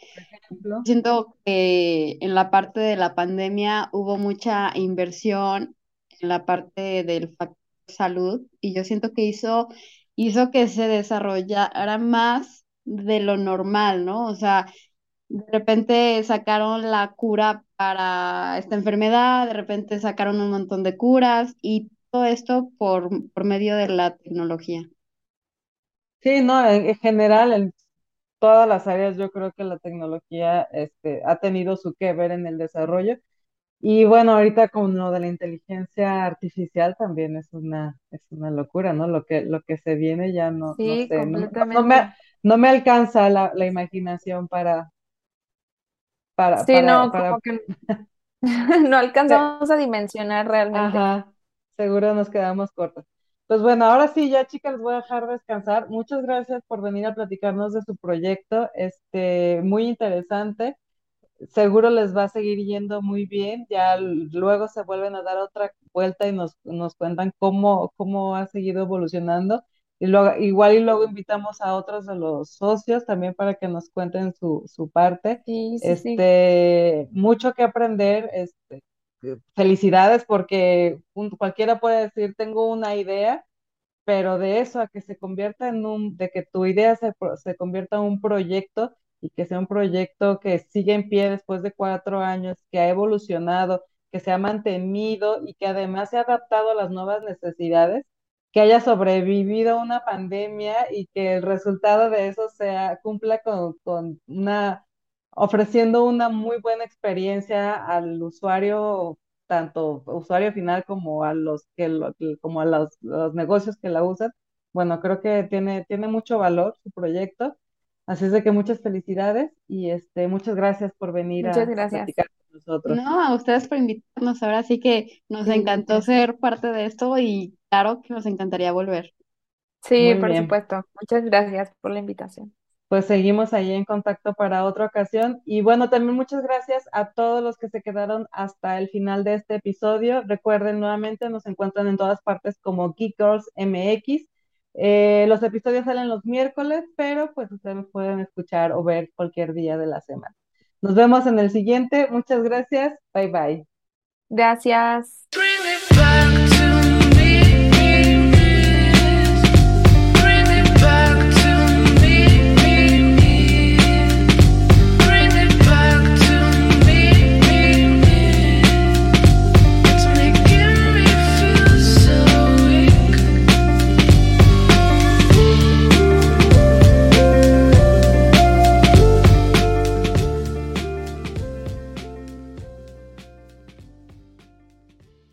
Por siento que en la parte de la pandemia hubo mucha inversión en la parte del factor salud y yo siento que hizo, hizo que se desarrollara más de lo normal, ¿no? O sea, de repente sacaron la cura para esta enfermedad, de repente sacaron un montón de curas y todo esto por, por medio de la tecnología. sí, no, en, en general, en todas las áreas, yo creo que la tecnología este, ha tenido su que ver en el desarrollo. Y bueno, ahorita con lo de la inteligencia artificial también es una, es una locura, ¿no? Lo que, lo que se viene ya no, no Sí, sé, no, no, no me, no me alcanza la, la imaginación para, para, Sí, para, no, para, como que no alcanzamos a dimensionar realmente. ajá, seguro nos quedamos cortos. Pues bueno, ahora sí, ya chicas, les voy a dejar descansar. Muchas gracias por venir a platicarnos de su proyecto, este, muy interesante. Seguro les va a seguir yendo muy bien. Ya luego se vuelven a dar otra vuelta y nos, nos cuentan cómo, cómo ha seguido evolucionando. Y luego, igual y luego invitamos a otros de los socios también para que nos cuenten su, su parte. Sí, sí, sí. Este, mucho que aprender. Este, eh, felicidades porque un- cualquiera puede decir, tengo una idea pero de eso a que se convierta en un, de que tu idea se, se convierta en un proyecto y que sea un proyecto que sigue en pie después de cuatro años, que ha evolucionado, que se ha mantenido y que además se ha adaptado a las nuevas necesidades, que haya sobrevivido una pandemia y que el resultado de eso sea, cumpla con, con una, ofreciendo una muy buena experiencia al usuario tanto usuario final como a los que lo- como a los, los negocios que la usan. Bueno, creo que tiene, tiene mucho valor su proyecto. Así es de que muchas felicidades y este, muchas gracias por venir Muchas a, a gracias. platicar con nosotros. No, a ustedes por invitarnos. Ahora sí que nos Sí, encantó gracias. ser parte de esto y claro que nos encantaría volver. Sí, Muy por bien. supuesto. Muchas gracias por la invitación. Pues seguimos ahí en contacto para otra ocasión. Y bueno, también muchas gracias a todos los que se quedaron hasta el final de este episodio. Recuerden nuevamente, nos encuentran en todas partes como Geek Girls MX. Eh, los episodios salen los miércoles, pero pues ustedes pueden escuchar o ver cualquier día de la semana. Nos vemos en el siguiente. Muchas gracias. Bye bye. Gracias.